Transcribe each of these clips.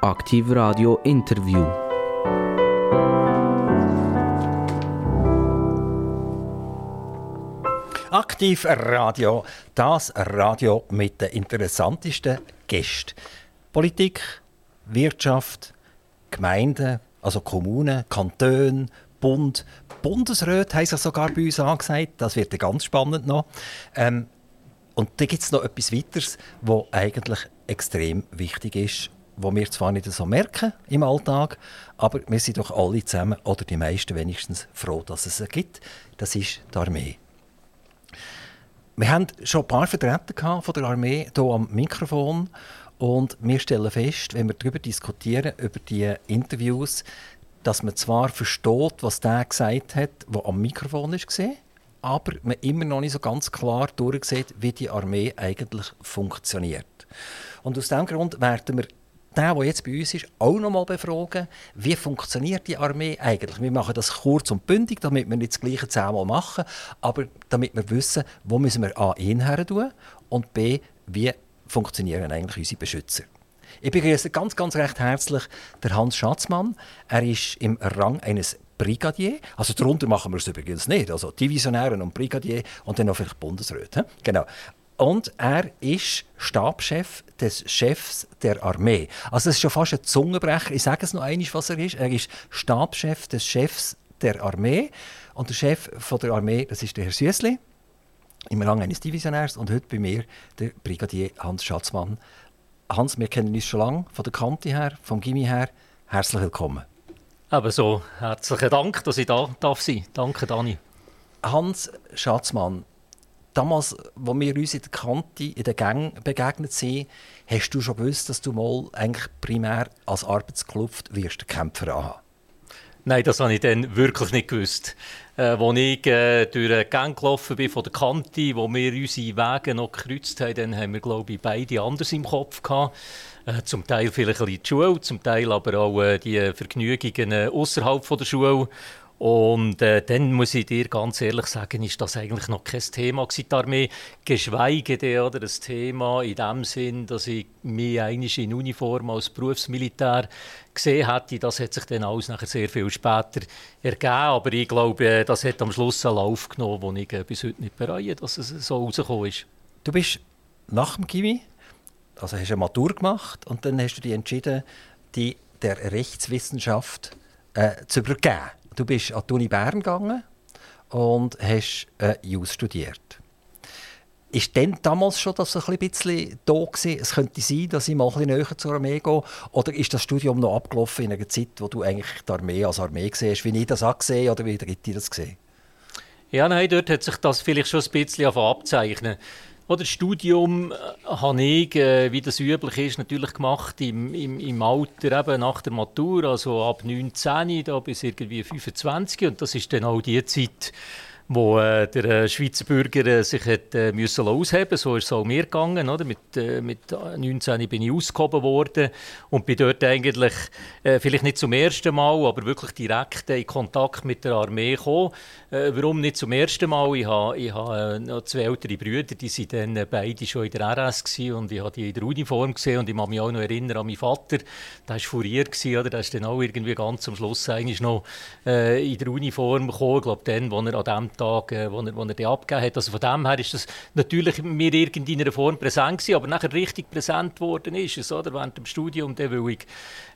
Aktiv Radio Interview. Aktiv Radio, das Radio mit den interessantesten Gästen. Politik, Wirtschaft, Gemeinden, also Kommunen, Kantone, Bund, Bundesrat haben sich sogar bei uns angesagt. Das wird ganz spannend noch. Ähm, und da gibt es noch etwas weiteres, was eigentlich extrem wichtig ist, wo wir zwar nicht so merken im Alltag, aber wir sind doch alle zusammen, oder die meisten wenigstens, froh, dass es es gibt. Das ist die Armee. Wir haben schon ein paar Vertreter von der Armee hier am Mikrofon und wir stellen fest, wenn wir darüber diskutieren, über die Interviews, dass man zwar versteht, was der gesagt hat, der am Mikrofon war, aber man immer noch nicht so ganz klar durchsieht, wie die Armee eigentlich funktioniert. Und aus diesem Grund werden wir den, der jetzt bei uns ist, auch noch mal befragen, wie funktioniert die Armee eigentlich. Wir machen das kurz und bündig, damit wir nicht das Gleiche zehnmal machen, aber damit wir wissen, wo müssen wir A, ihn her tun und B, wie funktionieren eigentlich unsere Beschützer. Ich begrüße ganz, ganz recht herzlich den Hans Schatzmann. Er ist im Rang eines Brigadier. Also darunter machen wir es übrigens nicht. Also Divisionären und Brigadier und dann noch vielleicht Bundesrat. Genau. Und er ist Stabschef des Chefs der Armee. Also es ist schon fast ein Zungenbrecher. Ich sage es noch einmal, was er ist. Er ist Stabschef des Chefs der Armee. Und der Chef von der Armee, das ist der Herr Süssli, im Rang eines Divisionärs. Und heute bei mir der Brigadier Hans Schatzmann. Hans, wir kennen uns schon lange, von der Kante her, vom Gimmi her. Herzlich willkommen. Ebenso herzlichen Dank, dass ich da darf sein. Danke, Dani. Hans Schatzmann, damals, als wir uns in der Kante, in den Gängen begegnet sind, hast du schon gewusst, dass du mal eigentlich primär als Arbeitskluft wirst Kämpfer haben? Nein, das habe ich dann wirklich nicht gewusst. Äh, als ich äh, durch den Gang gelaufen bin von der Kante, wo wir unsere Wege noch gekreuzt haben, dann haben wir, glaube ich, beide anders im Kopf gehabt. Äh, zum Teil vielleicht ein bisschen die Schule, zum Teil aber auch äh, die Vergnügungen äh, außerhalb der Schule. Und äh, dann muss ich dir ganz ehrlich sagen, ist das eigentlich noch kein Thema gewesen, die Armee. Geschweige denn oder, das Thema in dem Sinn, dass ich mich eigentlich in Uniform als Berufsmilitär gesehen hätte. Das hat sich dann alles nachher sehr viel später ergeben. Aber ich glaube, das hat am Schluss einen Lauf genommen, den ich äh, bis heute nicht bereue, dass es so rausgekommen ist. Du bist nach dem Kiwi, also hast eine Matur gemacht und dann hast du dich entschieden, die der Rechtswissenschaft äh, zu übergeben. Du bist an die Uni Bern gegangen und hast äh, Jus studiert. Ist denn damals schon das ein bisschen da gewesen? Es könnte sein, dass ich mal ein näher zur Armee gehe. Oder ist das Studium noch abgelaufen in einer Zeit, wo du eigentlich die Armee als Armee siehst, wie ich das auch gesehen oder wie Dritte das gesehen? Ja, nein, dort hat sich das vielleicht schon ein bisschen abzeichnen. Oder das Studium äh, habe ich, äh, wie das üblich ist, natürlich gemacht im, im, im Alter eben nach der Matur, also ab 19, da bis irgendwie 25 und das ist dann auch die Zeit, wo äh, der äh, Schweizer Bürger sich hat, äh, müssen ausheben So ist es auch mir gegangen. Oder? Mit, äh, mit 19 bin ich ausgehoben worden und bin dort eigentlich, vielleicht nicht zum ersten Mal, aber wirklich direkt in Kontakt mit der Armee gekommen. Äh, warum nicht zum ersten Mal? Ich habe, ich habe noch zwei ältere Brüder, die waren dann beide schon in der RS gewesen, und ich habe die in der Uniform gesehen und ich kann mich auch noch erinnern an meinen Vater. Der war Furier, gewesen, oder? der ist dann auch irgendwie ganz am Schluss eigentlich noch in der Uniform gekommen. Ich glaube, dann, als er an dem Tag, äh, wo er, wo er die abgegeben hat. Also von dem her ist das natürlich mir in irgendeiner Form präsent gewesen, aber nachher richtig präsent geworden ist es, oder? Während dem Studium, dann, weil ich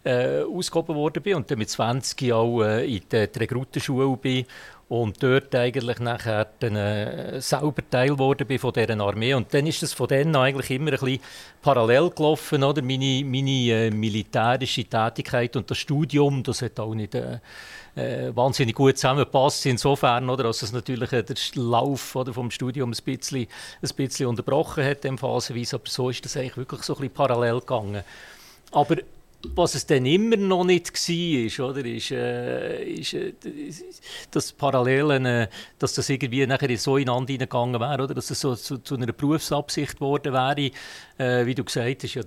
äh, ausgehoben worden bin und dann mit 20 auch äh, in die Rekrutenschule bin und dort eigentlich nachher dann, äh, selber Teil geworden bin von dieser Armee. Und dann ist es von dann eigentlich immer ein bisschen parallel gelaufen, oder? Meine, meine äh, militärische Tätigkeit und das Studium, das hat auch nicht... Äh, äh, wahnsinnig gut zusammenpasst. Insofern, oder, dass es natürlich äh, den Lauf oder, vom Studium ein bisschen, ein bisschen unterbrochen hat, phasenweise. Aber so ist das eigentlich wirklich so ein bisschen parallel gegangen. Aber was es dann immer noch nicht war, oder, ist, äh, ist äh, das Parallelen, äh, dass das irgendwie nachher so ineinander gegangen wäre, oder, dass es so zu, zu einer Berufsabsicht geworden wäre. Äh, wie du gesagt hast, ja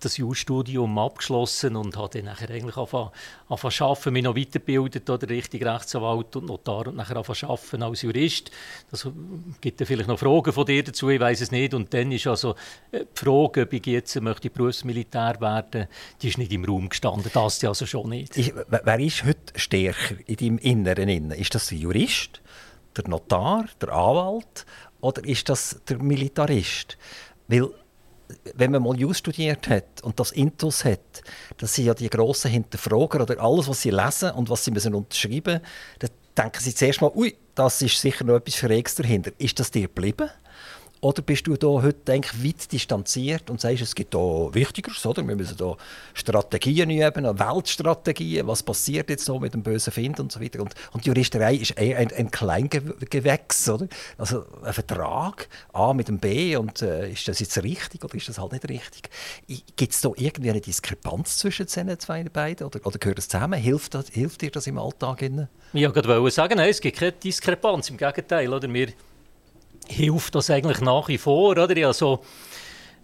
das Jurastudium abgeschlossen und habe dann nachher eigentlich angefangen, zu arbeiten, mich noch weitergebildet, oder richtig Rechtsanwalt und Notar und nachher angefangen als Jurist. Das gibt ja vielleicht noch Fragen von dir dazu, ich weiß es nicht. Und dann ist also äh, die Frage, ob ich jetzt möchte Berufsmilitär werden, die ist nicht im Raum gestanden, das also schon nicht. Ich, wer ist heute stärker in deinem Inneren? Ist das der Jurist, der Notar, der Anwalt oder ist das der Militarist? Weil wenn man mal Jus studiert hat und das Intus hat, das sind ja die grossen Hinterfrager oder alles, was sie lesen und was sie müssen unterschreiben müssen, dann denken sie zuerst mal, ui, das ist sicher noch etwas Verreges dahinter. Ist das dir geblieben? Oder bist du da heute denk, weit distanziert und sagst, es gibt da Wichtigeres, oder? Wir müssen da Strategien üben, Weltstrategien, was passiert jetzt so mit dem bösen Find und so weiter. Und, und die Juristerei ist eher ein, ein Kleingewächs, oder? Also ein Vertrag, A mit dem B, und äh, ist das jetzt richtig oder ist das halt nicht richtig? Gibt es da irgendwie eine Diskrepanz zwischen diesen zwei beiden oder, oder gehört das zusammen? Hilft, das, hilft dir das im Alltag? Ich wollte sagen, nein, es gibt keine Diskrepanz, im Gegenteil. Oder? Wir hilft das eigentlich nach wie vor. Oder? Ja, so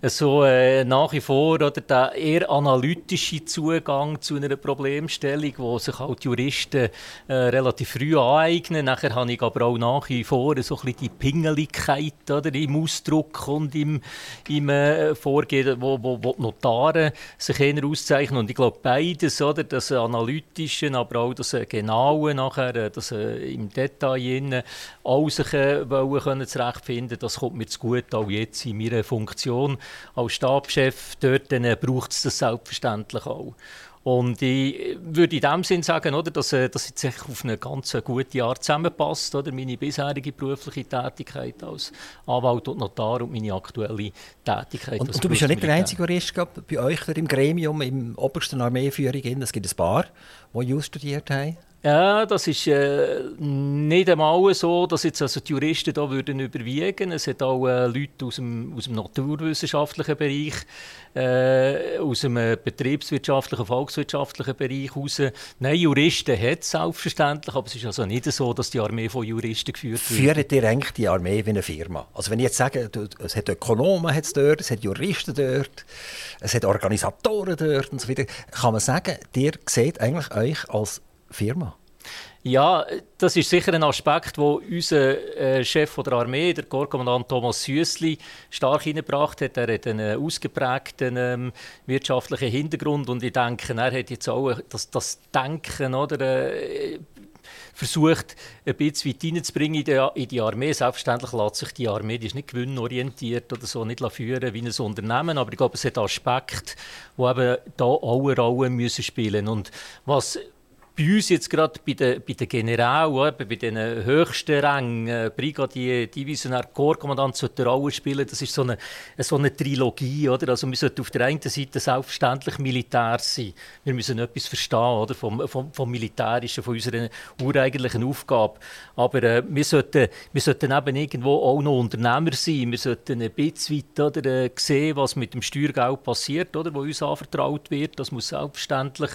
so äh, nach wie vor oder der eher analytische Zugang zu einer Problemstellung, wo sich die Juristen äh, relativ früh aneignen. Nachher habe ich aber auch nach wie vor so ein die Pingeligkeit oder, im Ausdruck und im, im äh, Vorgehen, wo, wo, wo die Notare sich eher auszeichnen. Und ich glaube, beides, oder, das Analytische, aber auch das äh, Genaue nachher, äh, das äh, im Detail innen, auch sich äh, wollen können zurechtfinden, das kommt mir zu gut, auch jetzt in meiner Funktion als Stabschef, dort äh, braucht es das selbstverständlich auch. Und ich würde in dem Sinn sagen, oder, dass äh, das jetzt auf eine ganz gute Art zusammenpasst. Oder? Meine bisherige berufliche Tätigkeit als Anwalt und Notar und meine aktuelle Tätigkeit und, als und du bist ja nicht der einzige Jurist bei euch im Gremium, im obersten Armeeführung. Es gibt ein paar, die Jus studiert haben. Ja, das ist äh, nicht einmal so, dass jetzt also die Juristen da würden überwiegen. Es hat auch äh, Leute aus dem, aus dem naturwissenschaftlichen Bereich, äh, aus dem äh, betriebswirtschaftlichen, volkswirtschaftlichen Bereich raus. Nein, Juristen hat es selbstverständlich, aber es ist also nicht so, dass die Armee von Juristen geführt wird. Führt ihr eigentlich die Armee wie eine Firma? Also wenn ich jetzt sage, es hat Ökonomen hat's dort, es hat Juristen dort, es hat Organisatoren dort und so weiter, kann man sagen, ihr seht eigentlich euch als Firma? Ja, das ist sicher ein Aspekt, wo unser äh, Chef der Armee, der Korpskommandant Thomas Süssli, stark hineingebracht hat. Er hat einen ausgeprägten ähm, wirtschaftlichen Hintergrund und ich denke, er hat jetzt auch das, das Denken oder, äh, versucht, ein bisschen weit reinzubringen in die, in die Armee. Selbstverständlich lässt sich die Armee, die ist nicht gewinnorientiert oder so, nicht führen wie ein Unternehmen, aber ich glaube, es hat Aspekte, die eben da auch eine Rolle müssen spielen. Und was bei uns jetzt gerade bei den, bei den Generalen, bei den höchsten Rängen, äh, Brigadier, Divisionär, Korpskommandant sollte eine Rolle spielen. Das ist so eine, so eine Trilogie. Oder? Also wir sollten auf der einen Seite selbstverständlich Militär sein. Wir müssen etwas verstehen oder? Vom, vom, vom Militärischen, von unserer ureigentlichen Aufgabe. Aber äh, wir, sollten, wir sollten eben irgendwo auch noch Unternehmer sein. Wir sollten ein bisschen weit oder, äh, sehen, was mit dem Steuergeld passiert, oder? wo uns anvertraut wird. Das muss selbstverständlich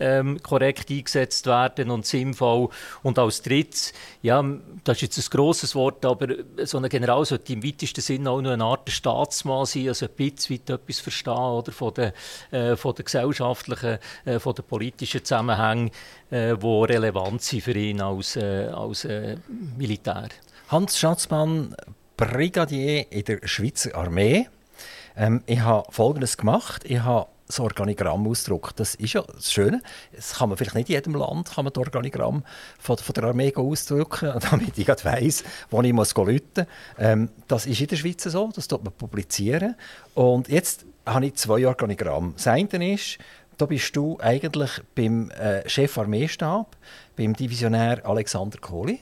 ähm, korrekt eingesetzt werden und sinnvoll. Und als drittes, ja, das ist jetzt ein grosses Wort, aber so ein General sollte im weitesten Sinne auch noch eine Art Staatsmann sein, also ein bisschen weit etwas verstehen oder, von, den, äh, von den gesellschaftlichen, äh, von den politischen Zusammenhängen, äh, die relevant sind für ihn als, äh, als äh, Militär. Hans Schatzmann, Brigadier in der Schweizer Armee. Ähm, ich habe Folgendes gemacht. Ich habe das Organigramm ausdruckt. Das ist ja das Schöne. Das kann man vielleicht nicht in jedem Land kann man das Organigramm von, von der Armee ausdrucken, damit ich weiss, wo ich muss rufen muss. Ähm, das ist in der Schweiz so, das tut man publizieren. Und jetzt habe ich zwei Organigramme. Das eine ist, da bist du eigentlich beim äh, Chef Armeestab, beim Divisionär Alexander Kohli.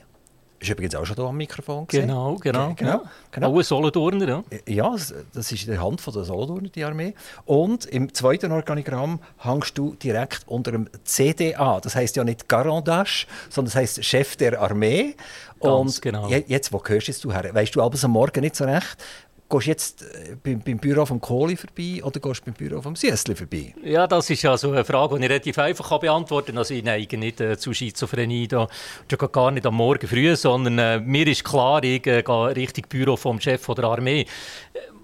Ist übrigens auch schon hier am Mikrofon. Gesehen. Genau, genau. genau, genau. Auch ein Solothurner, ja. Ja, das ist in der Hand von der Solothurner, die Armee. Und im zweiten Organigramm hängst du direkt unter dem CDA. Das heißt ja nicht Garandage, sondern das heißt Chef der Armee. Ganz und genau. jetzt, wo gehörst du her? Weißt du abends am Morgen nicht so recht, Gehst du jetzt äh, beim, beim Büro vom Kohli vorbei oder gehst beim Büro vom Süssli vorbei? Ja, das ist ja so eine Frage, die ich relativ einfach beantworten kann. Also ich neige nicht äh, zu Schizophrenie, da, schon gar nicht am Morgen früh, sondern äh, mir ist klar, ich äh, gehe Richtung Büro vom Chef der Armee.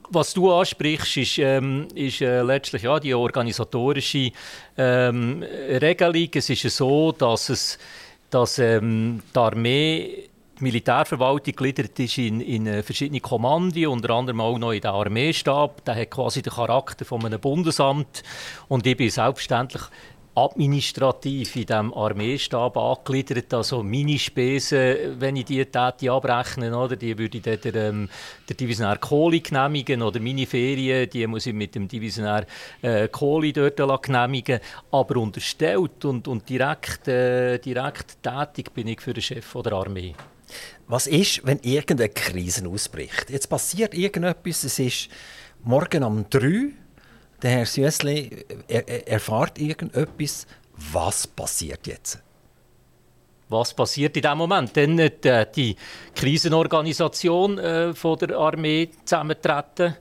was du ansprichst, ist, ähm, ist äh, letztlich ja, die organisatorische ähm, Regelung. Es ist so, dass, es, dass ähm, die Armee die Militärverwaltung gliedert ist in, in äh, verschiedene Kommandien, unter anderem auch noch in den Armeestab. Der hat quasi den Charakter von einem Bundesamt. Und ich bin selbstverständlich administrativ in diesem Armeestab angegliedert. Also meine Spesen, wenn ich die Täte abrechne, oder, die würde ich der, ähm, der Divisionär Kohli genehmigen oder meine Ferien, die muss ich mit dem Divisionär äh, Kohli dort genehmigen. Aber unterstellt und, und direkt, äh, direkt tätig bin ich für den Chef der Armee. Was ist, wenn irgendeine Krise ausbricht? Jetzt passiert irgendetwas, es ist morgen um 3 Uhr der Herr Süssli er, er, erfahrt irgendetwas. Was passiert jetzt? Was passiert in diesem Moment? Dann äh, die Krisenorganisation äh, von der Armee zusammentreten.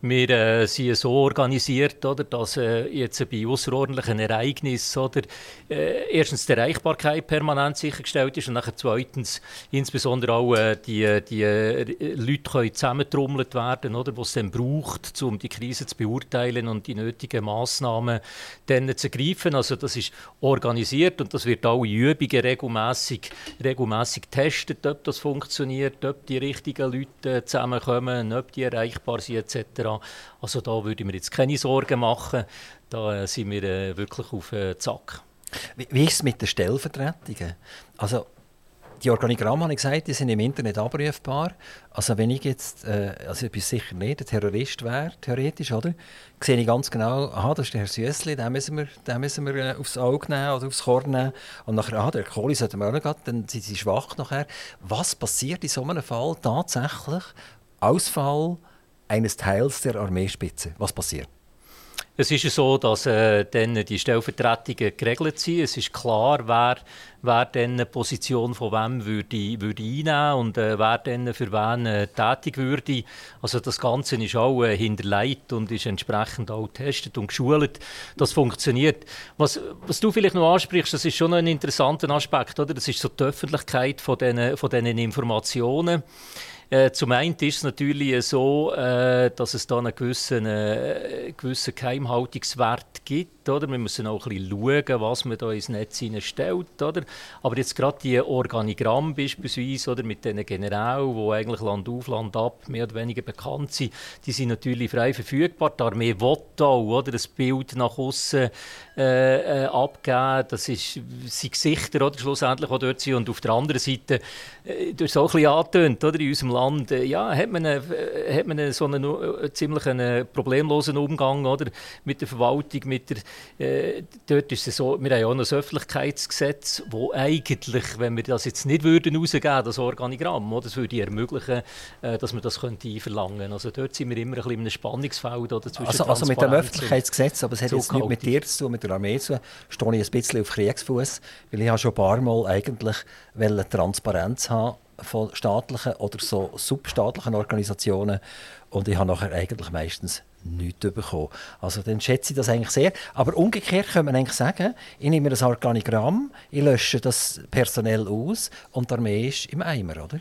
Wir äh, sind so organisiert, oder, dass äh, jetzt bei außerordentlichen Ereignissen oder, äh, erstens die Erreichbarkeit permanent sichergestellt ist und nachher zweitens insbesondere auch äh, die, die äh, Leute können zusammentrommelt werden, oder, was es dann braucht, um die Krise zu beurteilen und die nötigen Massnahmen dann zu ergreifen. Also das ist organisiert und das wird auch in Übungen regelmäßig, regelmäßig getestet, ob das funktioniert, ob die richtigen Leute zusammenkommen, ob die erreichbar sind etc. Also da würde ich mir jetzt keine Sorgen machen. Da äh, sind wir äh, wirklich auf äh, Zack. Wie, wie ist es mit den Stellvertretungen? Also die Organigramme, habe ich gesagt, die sind im Internet abrufbar. Also wenn ich jetzt, äh, also ich bin sicher nicht, ein Terrorist wäre, theoretisch, oder? Sehe ich ganz genau, aha, das ist der Herr Süssli, den müssen wir, den müssen wir äh, aufs Auge nehmen oder aufs Korn nehmen. Und nachher, aha, der Kohli sollte wir auch noch gehen, dann sind sie schwach nachher. Was passiert in so einem Fall tatsächlich? Ausfall eines Teils der Armeespitze. Was passiert? Es ist so, dass äh, dann die Stellvertretungen geregelt sind. Es ist klar, wer, wer eine Position von wem würde, würde einnehmen und äh, wer dann für wen äh, tätig würde. Also das Ganze ist auch äh, hinterlegt und ist entsprechend auch getestet und geschult. Das funktioniert. Was, was du vielleicht noch ansprichst, das ist schon ein interessanter Aspekt. Oder? Das ist so die Öffentlichkeit von diesen, von Informationen. Äh, zum einen ist es natürlich so, äh, dass es da einen gewissen, äh, gewissen Geheimhaltungswert gibt. Oder? Wir müssen auch ein bisschen schauen, was man da ins Netz stellt. Oder? Aber jetzt gerade die Organigramm beispielsweise oder mit diesen Generälen, die eigentlich Land auf, Land ab mehr oder weniger bekannt sind, die sind natürlich frei verfügbar. Die Armee will auch oder? das Bild nach außen äh, äh, abgeben. Das ist, sind Gesichter oder, schlussendlich, die dort sind. Und auf der anderen Seite, äh, hast es auch ein bisschen angetönt, oder? in unserem Land äh, ja, hat man, eine, hat man so einen äh, ziemlich einen problemlosen Umgang oder? mit der Verwaltung. Mit der, äh, dort ist es so, wir haben ja auch ein Öffentlichkeitsgesetz, wo eigentlich, wenn wir das jetzt nicht würden rausgeben, das Organigramm, oder, das würde ermöglichen, äh, dass man das könnte einverlangen. Also dort sind wir immer ein bisschen in einem Spannungsfeld oder? Zwischen also, also mit dem Öffentlichkeitsgesetz, aber es hat jetzt nichts mit dir zu tun, mit der Armee zu stehe ich ein bisschen auf Kriegsfuß, weil ich habe schon ein paar Mal eigentlich Transparenz haben von staatlichen oder so substaatlichen Organisationen. Und ich habe nachher eigentlich meistens nichts bekommen. Also dann schätze ich das eigentlich sehr. Aber umgekehrt kann man eigentlich sagen, ich nehme das Organigramm, ich lösche das personell aus und die Armee ist im Eimer, oder?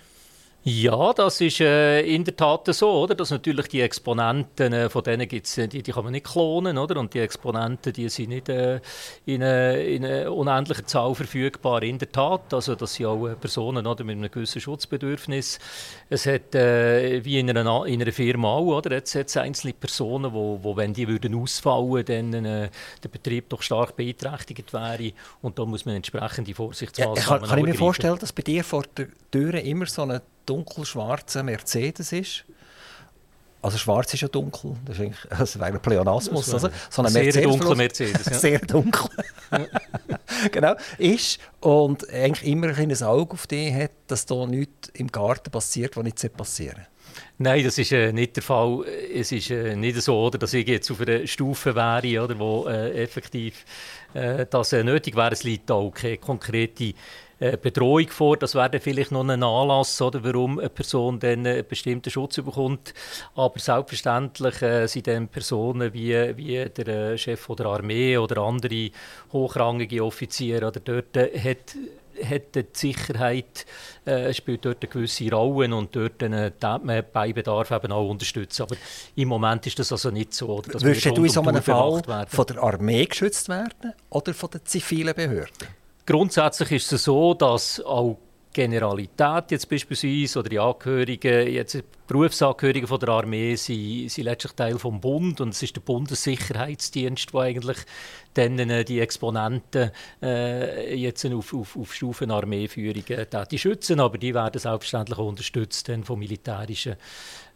Ja, das ist äh, in der Tat so, oder? Dass natürlich die Exponenten, äh, von denen gibt's, äh, die, die kann man nicht klonen, oder? Und die Exponenten, die sind nicht äh, in, einer, in einer unendlichen Zahl verfügbar. In der Tat, also das sind auch äh, Personen oder, mit einem gewissen Schutzbedürfnis. Es hat, äh, wie in einer, in einer Firma auch, oder? Jetzt hat es einzelne Personen, wo, wo wenn die würden ausfallen, dann der Betrieb doch stark beeinträchtigt wäre. Und da muss man entsprechende Vorsichtsmaßnahmen ja, Kann, kann ich mir vorstellen, dass bei dir vor der Tür immer so eine dunkelschwarzer Mercedes ist. Also schwarz ist ja dunkel, das, ist eigentlich, das wäre ein Pleonasmus. Also, so eine sehr Mercedes dunkle Mercedes. Ja. sehr dunkel. genau, ist und eigentlich immer ein Auge auf dich hat, dass da nichts im Garten passiert, was nicht passieren. Nein, das ist äh, nicht der Fall. Es ist äh, nicht so, oder, dass ich jetzt auf einer Stufe wäre, oder, wo äh, effektiv äh, das äh, nötig wäre. Es liegt auch keine konkrete Bedrohung vor. Das wäre vielleicht noch ein Anlass, oder, warum eine Person dann einen bestimmten Schutz bekommt. Aber selbstverständlich äh, sind dann Personen wie, wie der äh, Chef der Armee oder andere hochrangige Offiziere oder dort äh, hat hat die Sicherheit äh, spielt dort eine gewisse Rolle und dort äh, man bei Bedarf eben auch unterstützen. Aber im Moment ist das also nicht so. Oder, Würdest du in so einem Fall von der Armee geschützt werden oder von den zivilen Behörden? Grundsätzlich ist es so, dass auch Generalität jetzt beispielsweise oder die Angehörigen, jetzt Berufsangehörigen von der Armee sind, sind letztlich Teil vom Bund und es ist der Bundessicherheitsdienst, der eigentlich dann äh, die Exponenten äh, jetzt auf, auf, auf Stufen Armeeführung äh, schützen, aber die werden selbstverständlich auch unterstützt von militärischen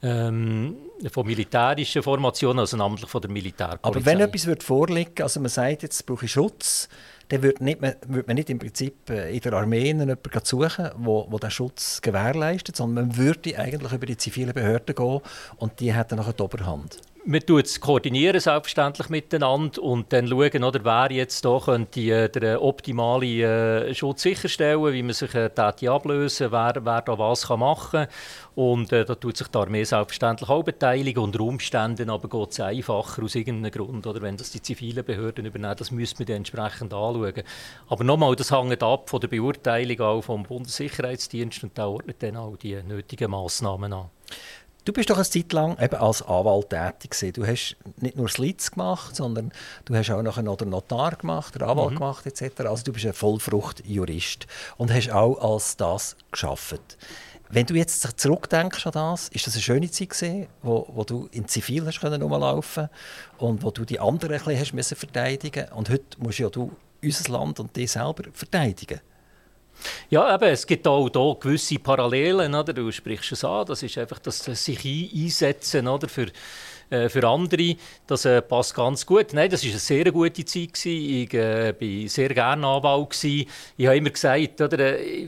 ähm, von militärischen Formationen, also namentlich von der Militärpolizei. Aber wenn etwas wird vorliegen, also man sagt, jetzt brauche ich Schutz, dann würde, nicht, würde man nicht im Prinzip äh, in der Armee jemanden suchen, wo, wo den Schutz gewährleistet, sondern man würde eigentlich über die zivilen Behörden gehen und die hätten nachher die Oberhand. Man tut es koordinieren selbstverständlich miteinander und dann schauen, oder, wer jetzt da könnte äh, den optimalen äh, Schutz sicherstellen, wie man sich äh, ablösen wer, wer da was kann machen kann. Und äh, da tut sich die Armee selbstverständlich auch beteiligen. Unter Umständen aber geht es einfacher aus irgendeinem Grund. Oder wenn das die zivilen Behörden übernehmen, das müsste man dann entsprechend anschauen. Aber nochmal, das hängt ab von der Beurteilung auch vom Bundessicherheitsdienst und da ordnet dann auch die nötigen Massnahmen an. Du bist doch eine Zeit lang eben als Anwalt tätig gewesen. Du hast nicht nur Slits gemacht, sondern du hast auch noch einen Notar gemacht, einen Anwalt mhm. gemacht etc. Also du bist ein Vollfruchtjurist und hast auch als das geschafft. Wenn du jetzt zurückdenkst an das, ist das eine schöne Zeit gewesen, wo, wo du in Zivil hast können rumlaufen und wo du die anderen ein bisschen hast müssen verteidigen und heute musst ja du unser Land und dich selber verteidigen. Ja, eben, es gibt auch hier gewisse Parallelen. Oder? Du sprichst es an, das ist einfach das sich einsetzen oder, für, äh, für andere. Das äh, passt ganz gut. Nein, das war eine sehr gute Zeit. Gewesen. Ich äh, war sehr gerne Anwalt. Gewesen. Ich habe immer gesagt, oder, äh,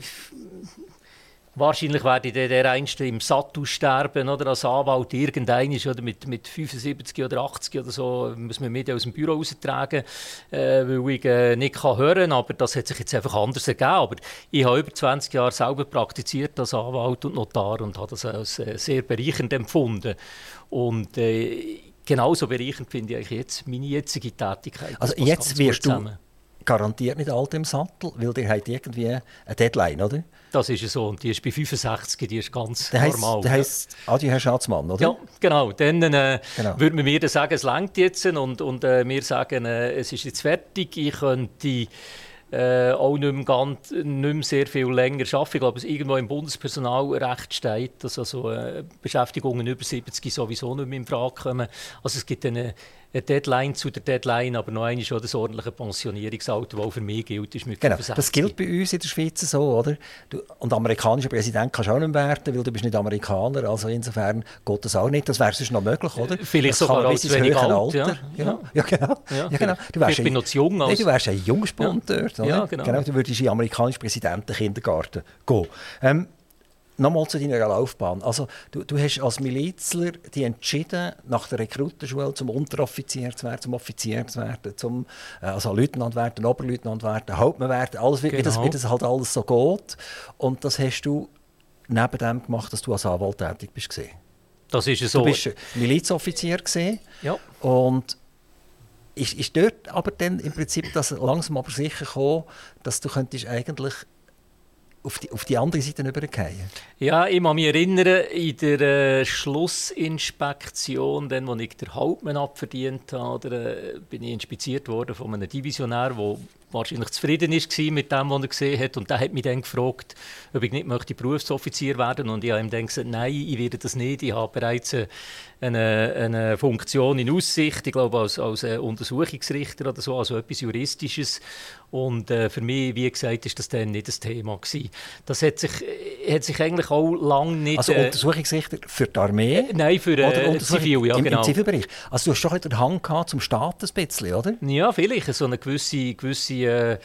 Wahrscheinlich werde ich der einste im Sattel sterben oder als Anwalt irgendein oder mit, mit 75 oder 80 oder so muss man mich aus dem Büro raustragen, äh, weil ich äh, nicht kann hören kann. Aber das hat sich jetzt einfach anders ergeben. Aber ich habe über 20 Jahre selber praktiziert als Anwalt und Notar und habe das als äh, sehr bereichernd empfunden. Und äh, genauso bereichernd finde ich jetzt meine jetzige Tätigkeit. Also jetzt wirst du garantiert nicht alt im Sattel, weil der hat irgendwie eine Deadline, oder? Das ist so. Und die ist bei 65, die ist ganz der normal. der heisst Adi Herr Schatzmann, oder? Ja, genau. Dann äh, genau. würde man mir dann sagen, es längt jetzt. Und, und äh, wir sagen, äh, es ist jetzt fertig. Ich könnte äh, auch nicht mehr, ganz, nicht mehr sehr viel länger arbeiten. Ich glaube, es irgendwo im Bundespersonalrecht steht, dass also, äh, Beschäftigungen über 70 sowieso nicht mehr in Frage kommen. Also es gibt eine eine Deadline zu der Deadline, aber noch einmal schon das ordentliche Pensionierungsalter, das für mich gilt, ist mit genau, 65. Das gilt bei uns in der Schweiz so, oder? Du, und amerikanischer Präsident kannst du auch nicht werden, weil du bist nicht Amerikaner, also insofern geht das auch nicht. Das wäre sonst noch möglich, oder? Vielleicht das sogar als wenig alt, Alter. Ja. Ja. ja, genau. Ja, ja genau. Du wärst ich bin noch zu jung. Als... Nee, du wärst ein Jungspund ja. dort, oder? Ja, genau. genau. Du würdest in amerikanischen Präsidentenkindergarten gehen. Ähm, Nochmal zu deiner Laufbahn. Also, du, du hast als Milizler die entschieden, nach der Rekrutenschule zum Unteroffizier zu werden, zum Offizier zu werden, zum äh, also Leutnant werden, Oberleutnant werden, Hauptmann werden, alles, wie, genau. wie, das, wie das halt alles so geht. Und das hast du neben dem gemacht, dass du als Anwalt tätig bist. Gewesen. Das ist so. Du bist Milizoffizier gewesen. Ja. Und ist, ist dort aber dann im Prinzip das langsam aber sicher gekommen, dass du könntest eigentlich auf die, auf die andere Seite übergehen? Ja, ich kann mich erinnern, in der äh, Schlussinspektion, dann, als ich den Hauptmann abverdient habe, oder, äh, bin ich inspiziert worden von einem Divisionär, der wahrscheinlich zufrieden war mit dem, was er gesehen hat. Und der hat mich dann gefragt, ob ich nicht möchte Berufsoffizier werden möchte. Und ich habe ihm dann gesagt, nein, ich werde das nicht. Ich habe bereits eine, eine Funktion in Aussicht, ich glaube als, als Untersuchungsrichter oder so, also etwas Juristisches. Und äh, für mich, wie gesagt, ist das dann nicht das Thema gewesen. Das hat sich, hat sich eigentlich auch lange nicht... Also äh, Untersuchungsrichter für die Armee? Äh, nein, für äh, Zivil, ja im, genau. Im Zivilbereich. Also du hast doch den Hang gehabt zum Staat ein bisschen, oder? Ja, vielleicht. So eine gewisse... gewisse äh,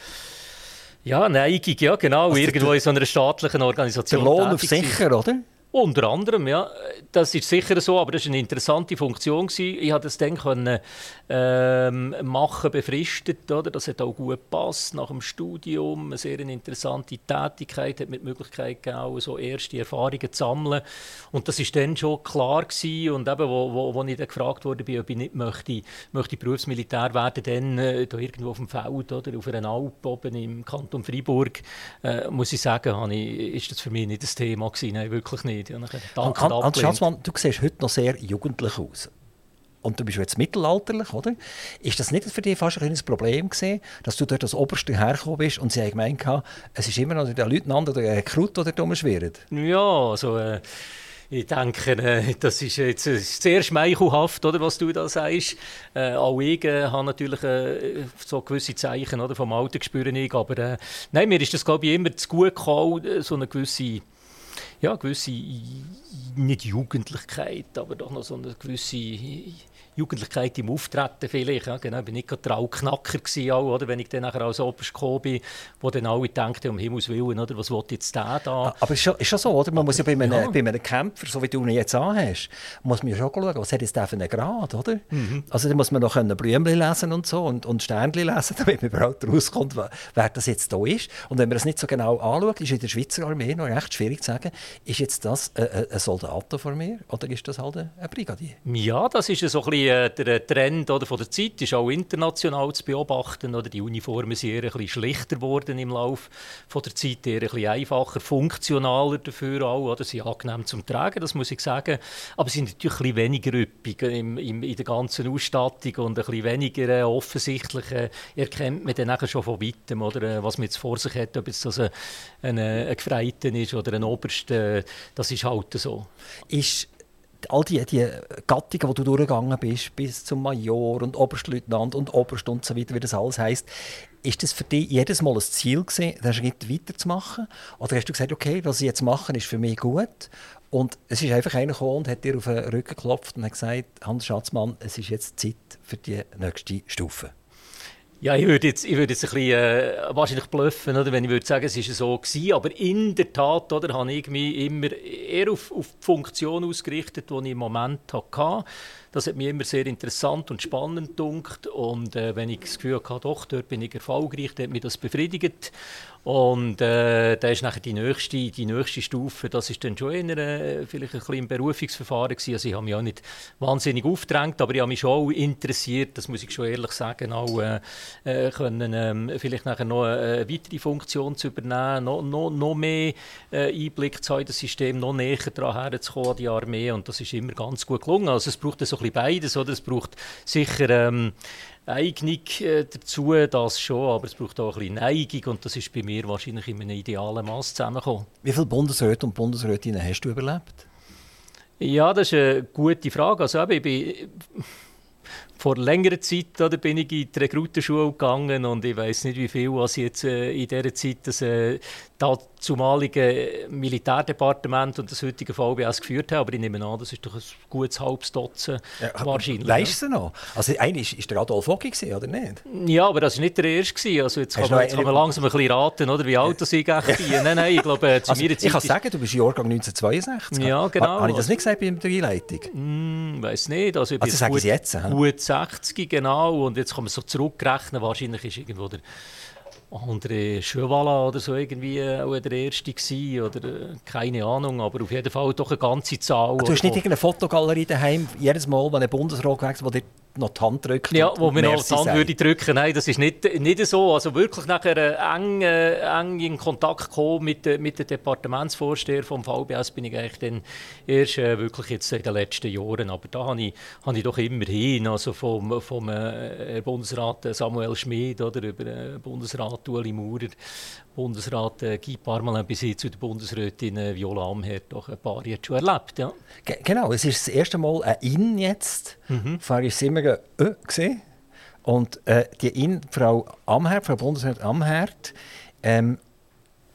ja, Neigung, ja genau. Also Irgendwo der, in so einer staatlichen Organisation. Der Lohn auf sicher, oder? Unter anderem, ja. Das ist sicher so, aber das war eine interessante Funktion. Ich konnte das dann können, ähm, machen, befristet. Oder? Das hat auch gut gepasst nach dem Studium. Eine sehr interessante Tätigkeit, hat mir die Möglichkeit gegeben, so erste Erfahrungen zu sammeln. Und das war dann schon klar. Gewesen. Und eben, wo, wo, wo ich dann gefragt wurde, ob ich nicht möchte, möchte Berufsmilitär werden, dann äh, da irgendwo auf dem Feld oder auf einer Alp oben im Kanton Freiburg, äh, muss ich sagen, ich, ist das für mich nicht das Thema gewesen. Nein, wirklich nicht nicht. Hans Schatzmann, du siehst heute noch sehr jugendlich aus. Und du bist jetzt mittelalterlich, oder? Ist das nicht für dich fast ein Problem gewesen, dass du dort als Oberste hergekommen bist und sie haben gemeint, es ist immer noch der Leutnant oder der Krut, der dort schwirrt? Ja, also... Äh ich denke, äh, das ist jetzt sehr schmeichelhaft, oder, was du da sagst. Äh, auch ich äh, habe natürlich äh, so gewisse Zeichen oder, vom Alter gespürt. Aber äh, nein, mir ist das, glaube ich, immer zu gut gekommen, äh, so eine gewisse ja, gewisse, nicht Jugendlichkeit, aber doch noch so eine gewisse Jugendlichkeit im Auftreten vielleicht. Ja, genau, ich war nicht gerade Trauknacker, gewesen, auch, oder, wenn ich dann nachher als Oberst gekommen bin, wo dann alle dachten, um Himmels Willen, oder, was will jetzt der da? Aber ist schon, ist schon so, oder? Man muss ja bei einem, ja. bei einem Kämpfer, so wie du ihn jetzt anhast, muss man ja schon schauen, was hat jetzt der für einen Grad, oder? Mhm. Also da muss man noch Blümchen lesen und so und, und Sternchen lesen, damit man überhaupt rauskommt, wer das jetzt da ist. Und wenn man das nicht so genau anschaut, ist in der Schweizer Armee noch recht schwierig zu sagen, ist jetzt das ein, ein Soldat von mir oder ist das halt ein Brigadier? Ja, das ist so ein bisschen äh, der Trend oder, von der Zeit ist auch international zu beobachten. Oder? Die Uniformen sind eher ein bisschen schlichter geworden im Laufe der Zeit, eher ein bisschen einfacher, funktionaler dafür auch. Oder? Sie sind angenehm zum Tragen, das muss ich sagen. Aber sie sind natürlich ein bisschen weniger üppig im, im, in der ganzen Ausstattung und ein bisschen weniger äh, offensichtlich äh, erkennt man dann schon von weitem, oder, äh, was man jetzt vor sich hat, ob es ein, ein, ein Gefreiten ist oder ein Oberst. Äh, das ist halt so. Ist all die, die Gattungen, die du durchgegangen bist, bis zum Major und Oberstleutnant und Oberst und so weiter, wie das alles heisst, ist das für dich jedes Mal ein Ziel gewesen, den Schritt weiterzumachen? Oder hast du gesagt, okay, was ich jetzt mache, ist für mich gut? Und es ist einfach einer gekommen und hat dir auf den Rücken geklopft und hat gesagt, Hans Schatzmann, es ist jetzt Zeit für die nächste Stufe. Ja, ich würde jetzt, ich würde jetzt ein bisschen äh, wahrscheinlich bluffen, oder, wenn ich würde sagen, es war so gewesen. Aber in der Tat oder, habe ich mich immer eher auf, auf die Funktion ausgerichtet, die ich im Moment hatte. Das hat mich immer sehr interessant und spannend gedunkt. Und äh, wenn ich das Gefühl hatte, doch, dort bin ich erfolgreich, dann hat mich das befriedigt. Und äh, da ist nachher die nächste, die nächste Stufe, das ist dann schon eher, äh, vielleicht ein bisschen Berufungsverfahren gewesen. Also ich habe mich auch nicht wahnsinnig aufgedrängt, aber ich habe mich schon auch interessiert, das muss ich schon ehrlich sagen, auch äh, äh können, ähm, vielleicht nachher noch eine weitere Funktion zu übernehmen, noch, noch, noch mehr äh, Einblick zu haben das System, noch näher daran herzukommen an die Armee und das ist immer ganz gut gelungen. Also es braucht so ein bisschen beides, oder? Es braucht sicher ähm, Eignung äh, dazu, das schon, aber es braucht auch ein bisschen Neigung und das ist bei mir wahrscheinlich in einem idealen Maß zusammengekommen. Wie viele Bundesräte und Bundesrätinnen hast du überlebt? Ja, das ist eine gute Frage. Also, ich bin vor längerer Zeit oder, bin ich in die Rekrutenschule gegangen und ich weiß nicht, wie viel was jetzt äh, in dieser Zeit das, äh, zumalige Militärdepartement und das heutige VBS geführt haben. Aber ich nehme an, das ist doch ein gutes halbes Dutzend ja, wahrscheinlich. Weißt du noch? Also ist, ist der Adolf Hocki oder nicht? Ja, aber das war nicht der erste. Also jetzt kann man, jetzt kann man langsam ein bisschen raten, oder, wie alt das ich eigentlich bin. Nein, nein, ich glaube, äh, zu also, meiner Zeit... Ich kann sagen, du bist Jahrgang 1962. Ja, genau. Habe ich das nicht gesagt bei der Einleitung? Hm, weiß nicht. Also, ich also sage ich jetzt. Gut 60, genau. Und jetzt kann man so zurückrechnen. Wahrscheinlich ist irgendwo der André Chevala oder so irgendwie äh, auch der Erste gewesen, oder äh, keine Ahnung, aber auf jeden Fall doch eine ganze Zahl. Du hast nicht irgendeine Fotogalerie daheim, jedes Mal, wenn ein Bundesrat wechselt, wo dir noch die Hand drückt. Ja, wo mir noch die Hand würde drücken. Nein, das ist nicht, nicht so. Also wirklich nachher äh, eng, äh, eng in Kontakt gekommen mit, mit dem Departementsvorsteher vom VBS bin ich eigentlich dann erst äh, wirklich jetzt in den letzten Jahren. Aber da habe ich, habe ich doch immerhin, also vom, vom äh, Bundesrat Samuel Schmid oder über äh, Bundesrat Ueli Maurer, Bundesrat äh, Guy Parmelin bis hin zu der Bundesrätin äh, Viola Amherd doch ein paar jetzt schon erlebt. Ja. Genau, es ist das erste Mal ein In jetzt. Mhm. Vorher war es immer ein Ö. Gewesen. Und äh, die In, Frau Amherd, Frau Bundesrätin Amherd, ähm,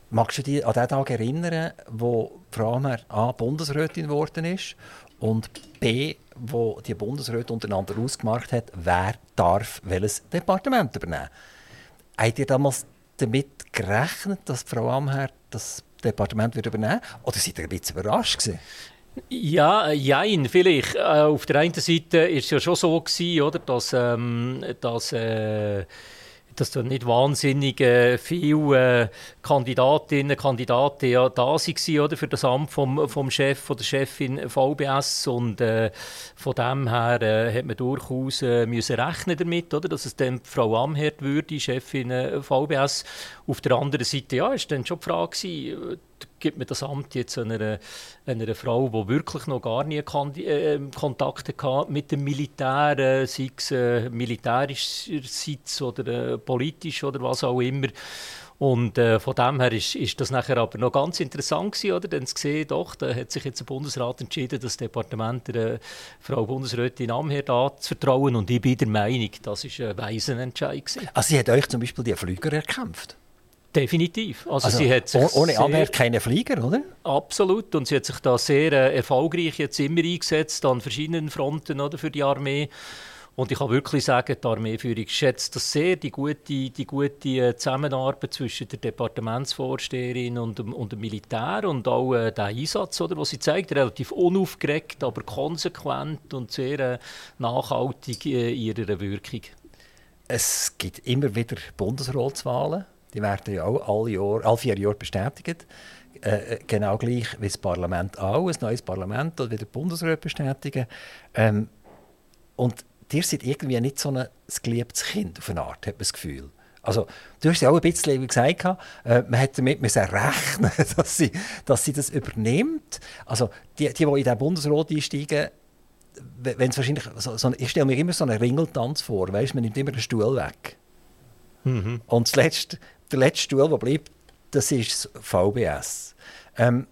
magst du dich an den Tag erinnern, wo Frau Amherd A. Bundesrätin geworden ist und B. wo die Bundesräte untereinander ausgemacht hat, wer darf welches Departement übernehmen? Habt ihr damals damit gerechnet, dass Frau Amherd das Departement wird übernehmen Oder seid ihr ein bisschen überrascht gewesen? Ja, jein, vielleicht. Äh, auf der einen Seite war es ja schon so, gewesen, oder, dass, ähm, dass äh, dass da nicht wahnsinnig äh, viele Kandidatinnen und Kandidaten ja da waren oder, für das Amt vom, vom Chef oder Chefin VBS und äh, von dem her äh, hat man durchaus äh, müssen rechnen damit, oder, dass es dann Frau Amherd würde, Chefin äh, VBS. Auf der anderen Seite ja, ist dann schon die Frage gewesen, gibt man das Amt jetzt einer, einer Frau, die wirklich noch gar nie äh, Kontakte hatte mit dem Militär, äh, sei es äh, militärischerseits oder äh, politisch oder was auch immer. Und äh, von dem her ist, ist das nachher aber noch ganz interessant gewesen, oder? Denn zu sehen, doch, da hat sich jetzt der Bundesrat entschieden, das Departement der äh, Frau Bundesrätin Amherd anzuvertrauen. Und ich bin der Meinung, das ist ein weiser Entscheid gewesen. Also sie hat euch zum Beispiel die Flüger erkämpft? Definitiv. Also, also sie hat sich ohne Abwehr keine Flieger, oder? Absolut. Und sie hat sich da sehr äh, erfolgreich jetzt immer eingesetzt an verschiedenen Fronten oder, für die Armee. Und ich kann wirklich sagen, die Armeeführung schätzt das sehr, die gute, die gute äh, Zusammenarbeit zwischen der Departementsvorsteherin und dem, und dem Militär und auch äh, der Einsatz, oder, was sie zeigt, relativ unaufgeregt, aber konsequent und sehr äh, nachhaltig äh, in ihrer Wirkung. Es gibt immer wieder Bundesratswahlen. Die werden ja auch alle, Jahr, alle vier Jahre bestätigt. Äh, genau gleich wie das Parlament auch. Ein neues Parlament oder wieder Bundesrat bestätigen. Ähm, und ihr seid irgendwie nicht so ein geliebtes Kind auf eine Art, hat man das Gefühl. Also, du hast ja auch ein bisschen wie gesagt, äh, man hätte damit müssen rechnen dass sie, dass sie das übernimmt. Also, die, die, die in den Bundesrat einsteigen, wenn es wahrscheinlich so, so, ich stelle mir immer so einen Ringeltanz vor, weißt, man nimmt immer einen Stuhl weg. Mhm. Und das letzte, der letzte Stuhl, der bleibt, das ist das VBS. Ähm,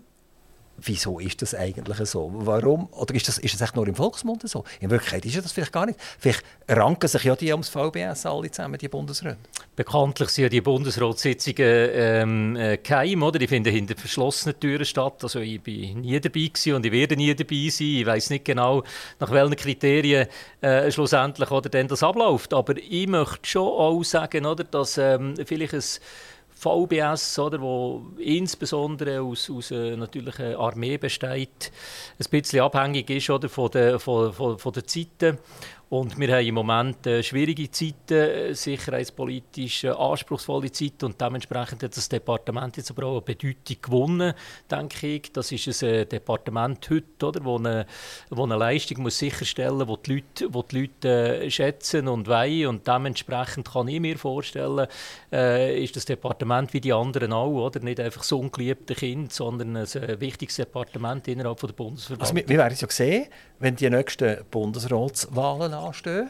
wieso ist das eigentlich so? Warum? Oder ist das, ist das echt nur im Volksmund so? In Wirklichkeit ist das vielleicht gar nicht. Vielleicht ranken sich ja die ums VBS alle zusammen, die Bundesräte. Bekanntlich sind ja die Bundesratssitzungen ähm, äh, geheim, oder? Die finden hinter verschlossenen Türen statt. Also ich bin nie dabei und ich werde nie dabei sein. Ich weiß nicht genau, nach welchen Kriterien äh, schlussendlich oder denn das abläuft. Aber ich möchte schon auch sagen, oder, dass ähm, vielleicht ein VBS, oder, wo insbesondere aus, aus äh, natürlich einer Armee besteht, ein bisschen abhängig ist oder, von, der Zeiten und wir haben im Moment äh, schwierige Zeiten, äh, sicherheitspolitisch äh, anspruchsvolle Zeiten und dementsprechend hat das Departement jetzt aber auch eine Bedeutung gewonnen, denke ich. Das ist ein äh, Departement heute, oder, wo eine, wo eine Leistung muss sicherstellen muss, die die Leute, die Leute schätzen und weihen und dementsprechend kann ich mir vorstellen, ist das Departement wie die anderen auch, oder? nicht einfach so ungeliebte Kind, sondern ein wichtiges Departement innerhalb von der Bundesverwaltung. Also wir, wir werden es ja sehen, wenn die nächsten Bundesratswahlen anstehen.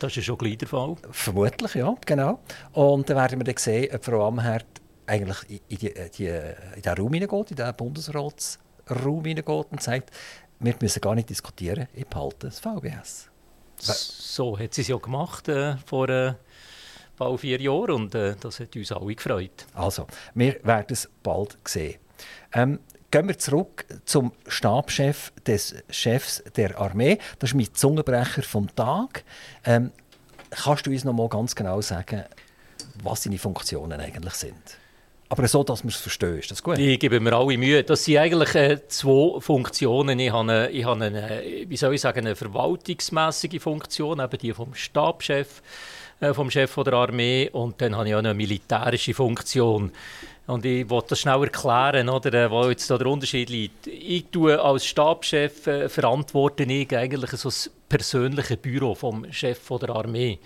Das ist schon gleich der Fall. Vermutlich, ja, genau. Und dann werden wir dann sehen, ob Frau Amherd eigentlich in, die, die, in den Raum hineingeht, in den Bundesratsraum hineingeht und sagt, wir müssen gar nicht diskutieren, ich behalte das VBS. So hat sie es ja gemacht äh, vor äh, bald vier Jahren und äh, das hat uns alle gefreut. Also, wir werden es bald sehen. Ähm, Gehen wir zurück zum Stabschef des Chefs der Armee. Das ist mein Zungenbrecher vom Tag. Ähm, kannst du uns noch mal ganz genau sagen, was seine Funktionen eigentlich sind? Aber so, dass man es versteht. Ist das gut? Ich gebe mir alle Mühe. Das sind eigentlich äh, zwei Funktionen. Ich habe, eine, ich habe eine, wie soll ich sagen, eine verwaltungsmäßige Funktion, eben die vom Stabschef, äh, vom Chef der Armee. Und dann habe ich auch eine militärische Funktion. Und ich wollte das schnell erklären, oder, äh, wo jetzt da der Unterschied liegt. Ich tue als Stabschef äh, verantworte ich eigentlich so das persönliche Büro vom Chef der Armee.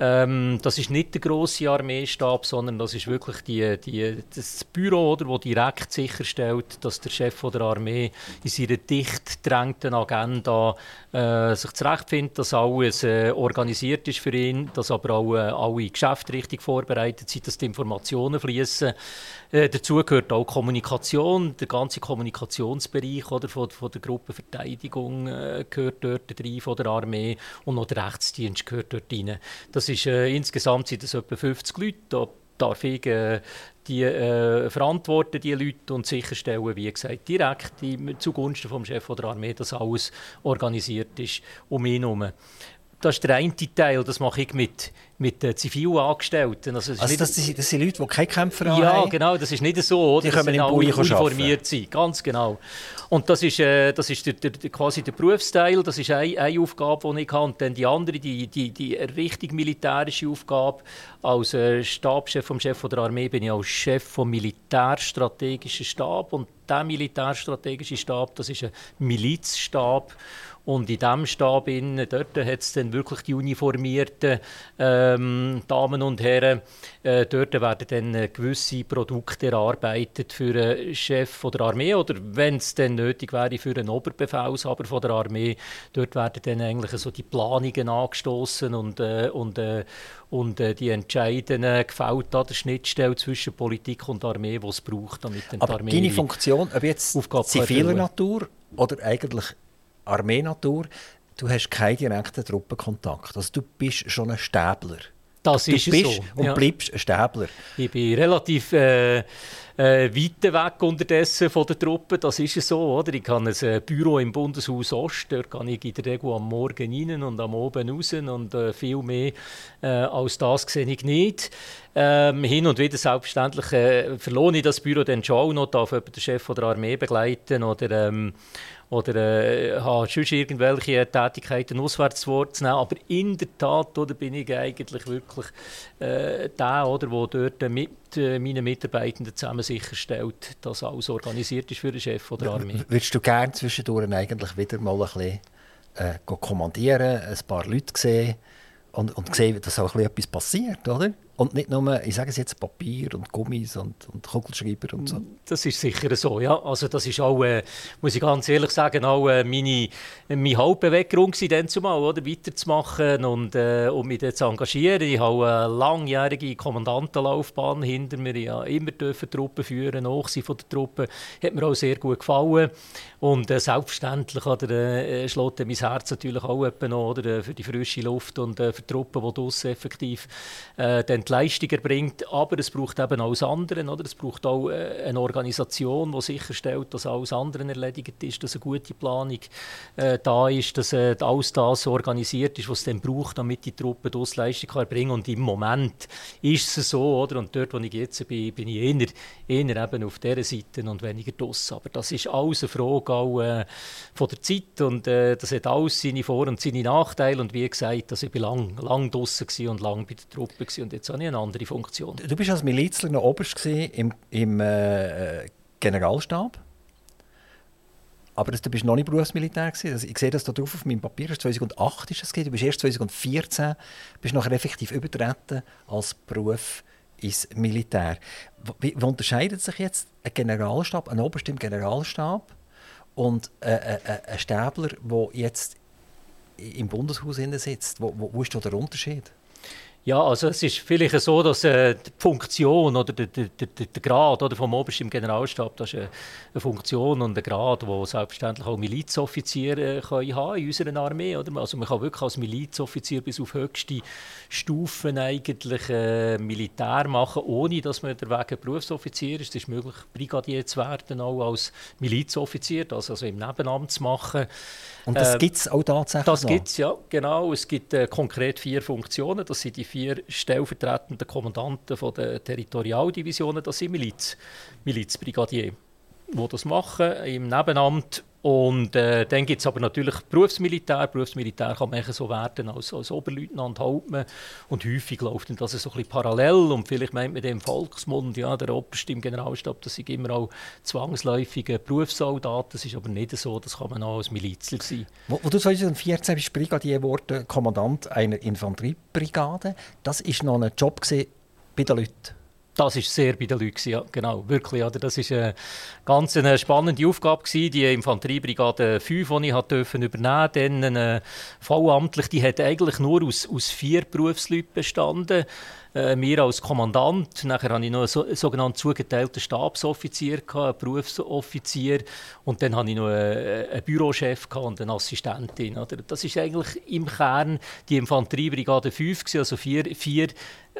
Ähm, das ist nicht der große Armeestab, sondern das ist wirklich die, die, das Büro, oder, das direkt sicherstellt, dass der Chef der Armee in seiner dicht drängten Agenda äh, sich zurechtfindet, dass alles äh, organisiert ist für ihn, dass aber auch äh, alle Geschäfte richtig vorbereitet sind, dass die Informationen fließen. Äh, dazu gehört auch Kommunikation, der ganze Kommunikationsbereich oder, von, von der Gruppenverteidigung äh, gehört dort rein, von der Armee und noch der Rechtsdienst gehört dort rein. Das ist, äh, insgesamt sind es etwa 50 Leute. Da darf ich äh, die äh, verantworten, die Leute und sicherstellen, wie gesagt, direkt zugunsten vom Chef der Armee, dass alles organisiert ist um ihn herum. Das ist der eine Teil, das mache ich mit, mit äh, Zivilangestellten. Also, das, also das, sind, das sind Leute, die keine Kämpfer haben? Ja, genau, das ist nicht so. Die können im Bui uniformiert sein, ganz genau. Und das ist, äh, das ist der, der, quasi der Berufsteil, das ist eine, eine Aufgabe, die ich habe. Und dann die andere, die, die, die richtig militärische Aufgabe. Als äh, Stabschef vom Chef der Armee bin ich als Chef vom militärstrategischen Stab. Und der militärstrategische Stab, das ist ein Milizstab. Und in diesem Stab innen, dort hat es dann wirklich die uniformierten ähm, Damen und Herren. Äh, dort werden dann äh, gewisse Produkte erarbeitet für einen Chef von der Armee oder wenn es dann nötig wäre für einen Oberbefehlshaber von der Armee. Dort werden dann eigentlich so die Planungen angestoßen und, äh, und, äh, und äh, die Entscheidungen gefällt an der Schnittstelle zwischen Politik und Armee, die es braucht, damit die Armee deine Funktion, ob jetzt ziviler Natur oder eigentlich Armeenatur, du hast keinen direkten Truppenkontakt. Also du bist schon ein Stäbler. Das du ist bist so. und ja. bleibst ein Stäbler. Ich bin relativ äh, äh, weit weg unterdessen von der Truppe. Das ist so, oder? Ich habe ein äh, Büro im Bundeshaus Ost. Dort kann ich in der Regel am Morgen rein und am Abend raus. Und äh, viel mehr äh, als das sehe ich nicht. Ähm, hin und wieder selbstverständlich äh, verlohne ich das Büro dann schon auch noch, darf den Chef der Armee begleiten oder ähm, oder äh, habe sonst irgendwelche Tätigkeiten auswärts zu Wort zu nehmen. Aber in der Tat oder, bin ich eigentlich wirklich äh, der, oder, der dort mit äh, meinen Mitarbeitenden zusammen sicherstellt, dass alles organisiert ist für den Chef der Armee. Würdest du gerne zwischendurch eigentlich wieder mal ein bisschen äh, kommandieren, ein paar Leute sehen und, und sehen, dass auch etwas passiert, oder? Und nicht nur, ich sage es jetzt, Papier und Gummis und, und Kugelschreiber und so. Das ist sicher so, ja. Also das ist auch, äh, muss ich ganz ehrlich sagen, auch äh, meine, meine Hauptbeweggrund dann zumal, oder, weiterzumachen und, äh, und mich zu engagieren. Ich habe eine langjährige Kommandantenlaufbahn hinter mir. Ich durfte immer dürfen Truppen führen, Nachsehen von der Truppe. Hat mir auch sehr gut gefallen. Und äh, selbstverständlich oder, äh, schlägt mein Herz natürlich auch noch oder, äh, für die frische Luft und äh, für die Truppen, die draussen effektiv äh, dann die Leistung erbringt. Aber es braucht eben alles andere. Oder? Es braucht auch äh, eine Organisation, die sicherstellt, dass alles andere erledigt ist, dass eine gute Planung äh, da ist, dass äh, alles das organisiert ist, was es dann braucht, damit die Truppe die Leistung erbringen kann. Und im Moment ist es so. Oder? Und dort, wo ich jetzt bin, bin ich eher, eher eben auf dieser Seite und weniger draussen. Aber das ist alles eine Frage auch, äh, von der Zeit. Und äh, das hat alles seine Vor- und seine Nachteile. Und wie gesagt, also ich war lang, lang draussen und lang bei der Truppe. Und jetzt habe ich eine andere Funktion. Du bist als Milizler noch oberst im, im äh, Generalstab. Aber du bist noch nicht Berufsmilitär. Gewesen. Ich sehe das da drauf auf meinem Papier. 2008 ist das Du bist erst 2014 bist nachher effektiv übertreten als Beruf ins Militär. Wie, wie unterscheidet sich jetzt ein Generalstab, ein Oberst im Generalstab und äh, äh, äh ein Stäbler, der jetzt im Bundeshaus sitzt? Wo, wo, wo ist da der Unterschied? Ja, also es ist vielleicht so, dass äh, die Funktion oder der, der, der, der Grad oder vom Oberst im Generalstab, das ist eine, eine Funktion und ein Grad, wo selbstverständlich auch Milizoffiziere äh, können haben in unserer Armee. Oder? Also man kann wirklich als Milizoffizier bis auf höchste Stufen eigentlich äh, Militär machen, ohne dass man der Weg Berufsoffizier ist. Es ist möglich, Brigadier zu werden, auch als Milizoffizier, das also im Nebenamt zu machen. Und das äh, gibt es auch tatsächlich Das gibt es, ja, genau. Es gibt äh, konkret vier Funktionen. Das sind die vier stellvertretenden Kommandanten von der Territorialdivisionen. Das sind Miliz, Milizbrigadier, die das machen im Nebenamt und äh, dann gibt es aber natürlich Berufsmilitär. Berufsmilitär kann man so werden als, als Oberleutnant, Hauptmann. Und häufig läuft das so ein bisschen parallel. Und vielleicht meint man dem Volksmund, ja, der Oberst im Generalstab, das sind immer auch zwangsläufige Berufssoldaten. Das ist aber nicht so, das kann man auch als Milizler sein. Wo, wo du 2014 bist Brigadier geworden, Kommandant einer Infanteriebrigade, das war noch ein Job bei den Leuten. Das ist sehr bei den Leuten, ja, genau, wirklich. Oder? Das ist eine ganz eine spannende Aufgabe gewesen, die Infanteriebrigade 5, die ich durfte übernehmen durfte. Dann vollamtlich, die hat eigentlich nur aus, aus vier Berufsleuten bestanden äh, mir als Kommandant. Nachher hatte ich noch einen, so, sogenannten zugeteilten Stabsoffizier, einen Berufsoffizier. Und dann hatte ich noch einen, Bürochef und eine Assistentin. Das ist eigentlich im Kern die Infanteriebrigade 5, also vier, vier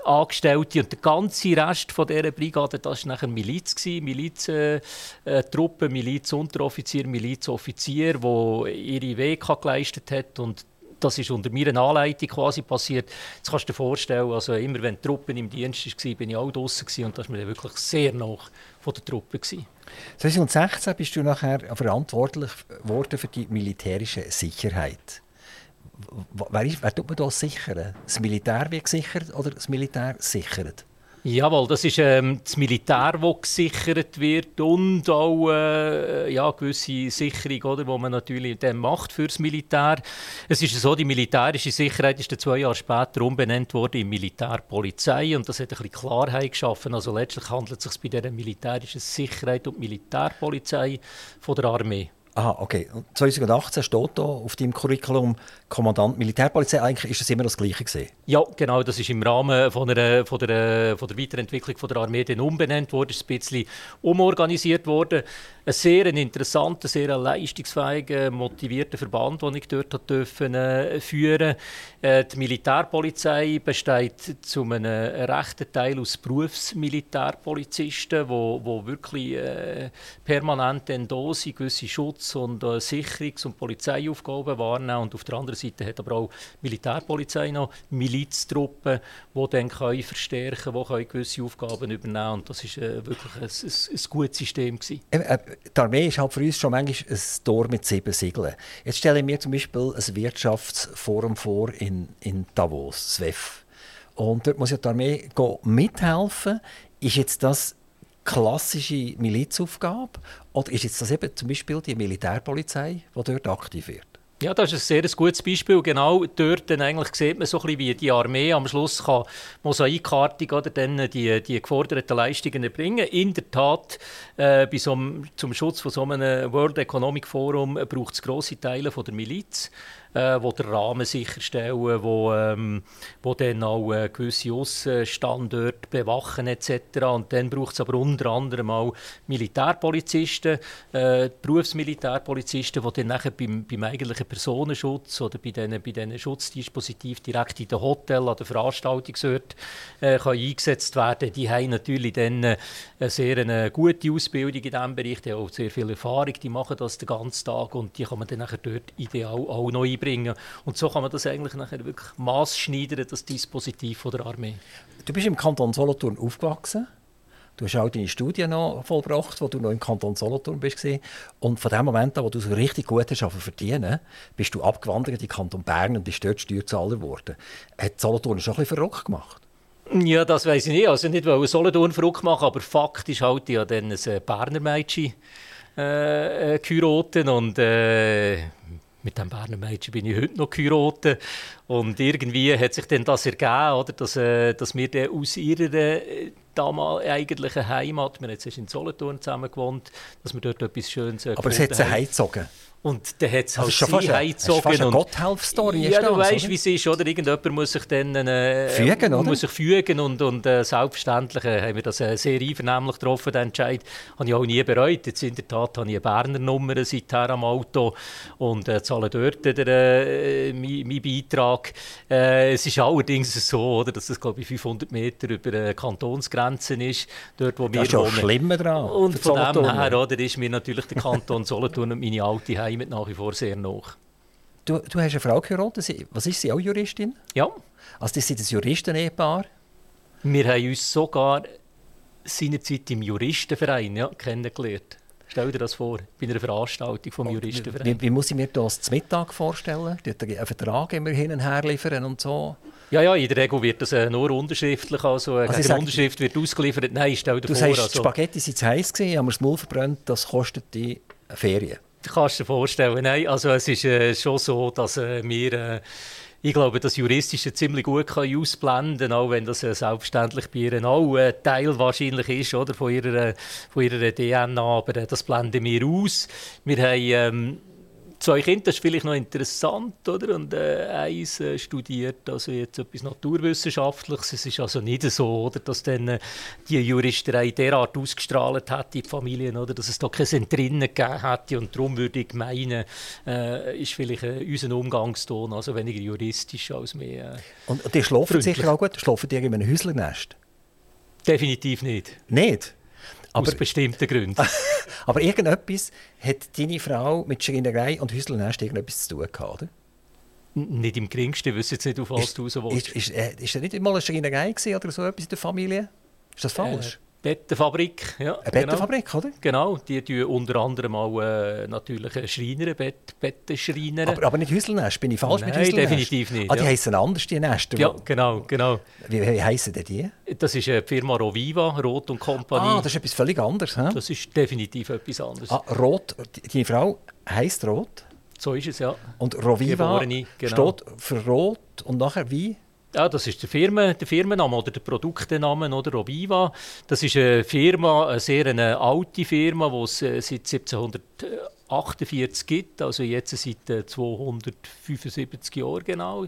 Angestellte. Und der ganze Rest von dieser Brigade, das war nachher Miliz. Miliztruppe, äh, Milizunteroffizier, Milizoffizier, die ihre Wege geleistet hat. Und das ist unter meiner Anleitung quasi passiert. Jetzt kannst du dir vorstellen, also immer wenn die Truppe im Dienst war, bin ich auch draußen und da war mir wirklich sehr nah von der Truppe. Gewesen. 2016 bist du nachher verantwortlich geworden für die militärische Sicherheit. Wer, ist, wer tut man das sichern? Das Militär wird gesichert oder das Militär sichert? Jawohl, das ist ähm, das Militär, das gesichert wird und auch äh, ja, gewisse Sicherung, oder, die man natürlich dann macht für das Militär. Es ist so, die militärische Sicherheit ist zwei Jahre später umbenannt worden in Militärpolizei und das hat ein bisschen Klarheit geschaffen. Also letztlich handelt es sich bei dieser militärischen Sicherheit und Militärpolizei von der Armee. Aha, okay. 2018 steht da auf deinem Curriculum Kommandant Militärpolizei. Eigentlich ist das immer das Gleiche gesehen. Ja, genau. Das ist im Rahmen von der, von der, von der Weiterentwicklung von der Armee dann umbenannt worden, ist ein bisschen umorganisiert worden. Ein sehr interessanter, sehr leistungsfähiger, motivierter Verband, den ich dort dürfen, äh, führen äh, Die Militärpolizei besteht zu einem rechten Teil aus Berufsmilitärpolizisten, die wo wirklich äh, permanent da sind, gewisse Schutz- und äh, Sicherungs- und Polizeiaufgaben wahrnehmen. Und auf der anderen Seite hat aber auch Militärpolizei noch Miliztruppen, die dann können verstärken können, die gewisse Aufgaben übernehmen. Und das war äh, wirklich ein, ein, ein gutes System. Gewesen. Äh, die Armee ist halt für uns schon manchmal ein Tor mit sieben Siegeln. Jetzt stelle ich mir zum Beispiel ein Wirtschaftsforum vor in, in Davos, SWEF. Und dort muss ja die Armee mithelfen. Ist jetzt das klassische Milizaufgabe oder ist jetzt das eben zum Beispiel die Militärpolizei, die dort aktiv wird? Ja, das ist ein sehr gutes Beispiel. Genau dort dann eigentlich sieht man so ein bisschen, wie die Armee am Schluss kann Mosaikkartung oder dann die, die geforderten Leistungen erbringen. In der Tat, äh, bei so einem, zum Schutz von so einem World Economic Forum braucht es grosse Teile von der Miliz äh, wo den Rahmen sicherstellen, wo, ähm, wo dann auch äh, gewisse Aussenstandorte bewachen etc. Und dann braucht es aber unter anderem auch Militärpolizisten, äh, Berufsmilitärpolizisten, die dann nachher beim, beim eigentlichen Personenschutz oder bei diesen, bei diesen Schutzdispositiv direkt in den Hotel, an den Veranstaltungsorten äh, eingesetzt werden. Die haben natürlich dann äh, eine sehr eine gute Ausbildung in diesem Bereich, die haben auch sehr viel Erfahrung, die machen das den ganzen Tag und die kann man dann nachher dort ideal auch noch einbringen. Und so kann man das eigentlich nachher wirklich maßschneidern, das Dispositiv von der Armee. Du bist im Kanton Solothurn aufgewachsen. Du hast auch deine Studie noch vollbracht, wo du noch im Kanton Solothurn bist. Und von dem Moment an, wo du so richtig gut hast verdienen, bist du abgewandert in den Kanton Bern und bist dort Steuerzahler geworden. Hat Solothurn schon ein bisschen verrückt gemacht? Ja, das weiß ich nicht. Also nicht, weil Solothurn verrückt machen, aber Fakt ist halt ja dann ein äh, Berner Mädchen äh, äh, und äh, mit dem Berner Mädchen bin ich heute noch geheiratet. Und irgendwie hat sich dann das ergeben, oder, dass, äh, dass wir dann aus ihrer äh, damals eigentlichen Heimat, wir haben jetzt in Solothurn zusammen gewohnt, dass wir dort etwas Schönes äh, Aber es hat sie heimgezogen? Und dann hat es halt schon fast heimgezogen. Das ist fast eine Gotthelf-Story. Ja, du weißt, wie es ist, oder? Irgendjemand muss sich dann äh, fügen, oder? Muss sich fügen und, und äh, selbstverständlich äh, haben wir das äh, sehr einvernehmlich getroffen, den Entscheid. Habe ich auch nie bereut. Jetzt in der Tat habe ich eine Berner Nummer seither am Auto und äh, zahle dort den, äh, meinen Beitrag. Äh, es ist allerdings so, oder, dass es glaube ich 500 Meter über äh, Kantonsgrenzen ist, dort wo wir das ist wohnen. schlimmer dran. Und von dem her, oder, ist mir natürlich der Kanton Solothurn und meine alte Heimat nach wie vor sehr nach. Du, du hast eine Frau geheiratet. Was ist sie auch Juristin? Ja. Also das sind ein Juristen-Ehepaar? Wir haben uns sogar seinerzeit im Juristenverein ja, kennengelernt. Stell dir das vor, bei einer Veranstaltung vom Juristenverein. Wie, wie, muss ich mir das zum Mittag vorstellen? Die einen Vertrag immer hin und her liefern und so? Ja, ja, in der Regel wird das äh, nur unterschriftlich, also, äh, also Unterschrift wird ausgeliefert. Nein, stell dir du vor. Du sagst, also, Spaghetti sind zu heiß haben wir das Maul verbrannt, das kostet die Ferien. Du kannst dir vorstellen, nein, also es ist äh, schon so, dass äh, wir, äh, ich glaube, das Juristische ziemlich gut können ausblenden auch wenn das äh, selbstverständlich bei ihr auch ein Teil wahrscheinlich ist oder, von, ihrer, von ihrer DNA, aber äh, das blenden wir aus. Wir haben ähm, zwei Kinder, das ist vielleicht noch interessant, oder? Und äh, eins äh, studiert also jetzt etwas Naturwissenschaftliches. Es ist also nicht so, oder, dass dann äh, die Juristerei derart ausgestrahlt hat in die Familien, oder, dass es da kein Entrinnen gegeben hätte. Und darum würde ich meinen, äh, ist vielleicht äh, unser Umgangston also weniger juristisch als mehr. Äh, und die schlafen sicher auch gut? Schlafen die in einem Häuslernest? Definitiv nicht. Nicht? Aber, Aus bestimmten Gründen. aber irgendetwas hat deine Frau mit Schreinerei und Häuslernest irgendetwas zu tun gehabt, oder? Nicht im geringsten, wüsste jetzt nicht, auf was du raus willst. Ist, ist, äh, ist er nicht mal eine Schreinerei oder so etwas in der Familie? Ist das falsch? Äh, Bettenfabrik, ja. Eine Bettenfabrik, genau. oder? Genau, die tun unter anderem auch äh, natürlich Schreiner, Bett, Bettenschreiner. Aber, aber nicht Häuselnest, bin ich falsch Nein, mit Häuselnest? definitiv nicht. Ah, die ja. heißen anders, die Nester? Ja, genau, genau. Wie, wie heissen denn die? Das ist äh, die Firma Roviva, Rot und Company. Ah, das ist etwas völlig anderes, he? Das ist definitiv etwas anderes. Ah, Rot, die Frau heisst Rot? So ist es, ja. Und Roviva genau. steht für Rot und nachher wie? Ja, das ist der, Firmen, der Firmenname oder der Produktenname oder Roviva. Das ist eine Firma, eine sehr eine alte Firma, die es äh, seit 1748 gibt, also jetzt seit 275 äh, Jahren genau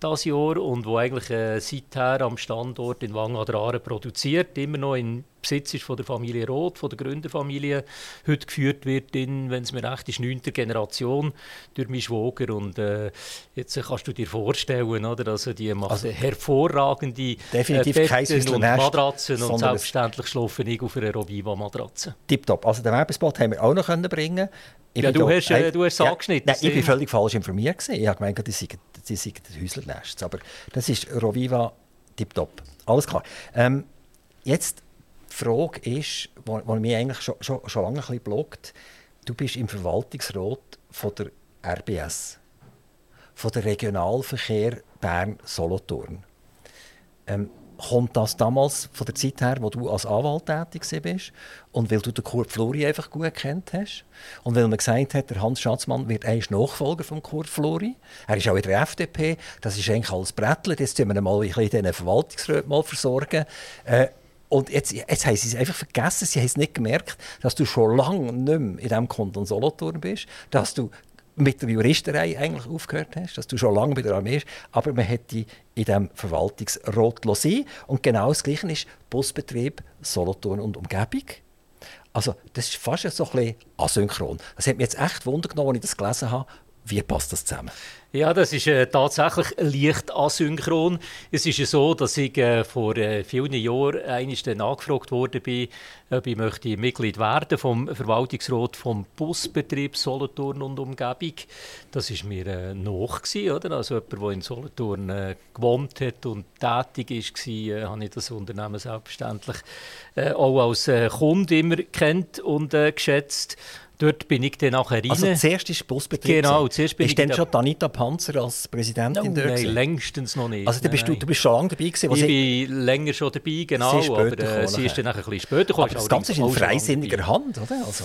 das Jahr und wo eigentlich äh, seither am Standort in Wang an der Aare produziert, immer noch in Besitz ist von der Familie Roth, von der Gründerfamilie, heute geführt wird in, wenn es mir recht ist, neunter Generation durch meinen Schwager und äh, jetzt kannst du dir vorstellen, oder, also die machen also, hervorragende definitiv äh, Betten und Matratzen und selbstverständlich schlafen ich auf einer Roviva-Matratze. Tipptopp, also den Werbespot haben wir auch noch können bringen ich ja, du hast, äh, du hast es ja, angeschnitten. Nein, ich bin völlig falsch informiert. Ich habe gemeint, die seien, die seien Häuslernest. Aber das ist Roviva tipptopp. Alles klar. Ähm, jetzt die Frage ist, die mich eigentlich schon, schon, schon lange ein blockt. Du bist im Verwaltungsrat von der RBS, von der Regionalverkehr Bern-Solothurn. Ähm, kommt das damals von der Zeit her, wo du als Anwalt tätig bist und weil du den Kurt Flori einfach gut kennt hast und weil man gesagt hat, der Hans Schatzmann wird eigentlich Nachfolger von Kurt Flori. Er ist auch in der FDP, das ist eigentlich alles Brettler, jetzt müssen wir mal ein den Verwaltungsrat mal versorgen. Äh, und jetzt, jetzt haben sie es einfach vergessen, sie haben es nicht gemerkt, dass du schon lange nicht mehr in diesem Kanton Solothurn bist, dass du mit der Juristerei eigentlich aufgehört hast, dass du schon lange bei der Armee bist, aber man hätte in diesem Verwaltungsrat sein Und genau das Gleiche ist Busbetrieb Solothurn und Umgebung. Also das ist fast so ein bisschen asynchron. Das hat mich jetzt echt Wunder genommen, als ich das gelesen habe. Wie passt das zusammen? Ja, das ist äh, tatsächlich leicht asynchron. Es ist ja so, dass ich äh, vor äh, vielen Jahren einmal dann angefragt wurde, bin, ob ich möchte Mitglied werden vom Verwaltungsrat vom Busbetrieb Solothurn und Umgebung. Das ist mir äh, noch oder? Also jemand, der in Solothurn äh, gewohnt hat und tätig ist, äh, habe ich das Unternehmen selbstverständlich äh, auch als äh, Kunde immer kennt und äh, geschätzt. Dort bin ich dann nachher rein. Also zuerst ist Busbetrieb. Genau, zuerst bin ist ich dann schon Anita Panzer als Präsidentin no, dort? Nein, längstens noch nicht. Also du bist, du, du bist schon lange dabei gewesen? Ich bin länger schon dabei, genau. Sie aber äh, sie ist dann ein bisschen später gekommen. Aber das Ganze ist in freisinniger Hand, oder? Also.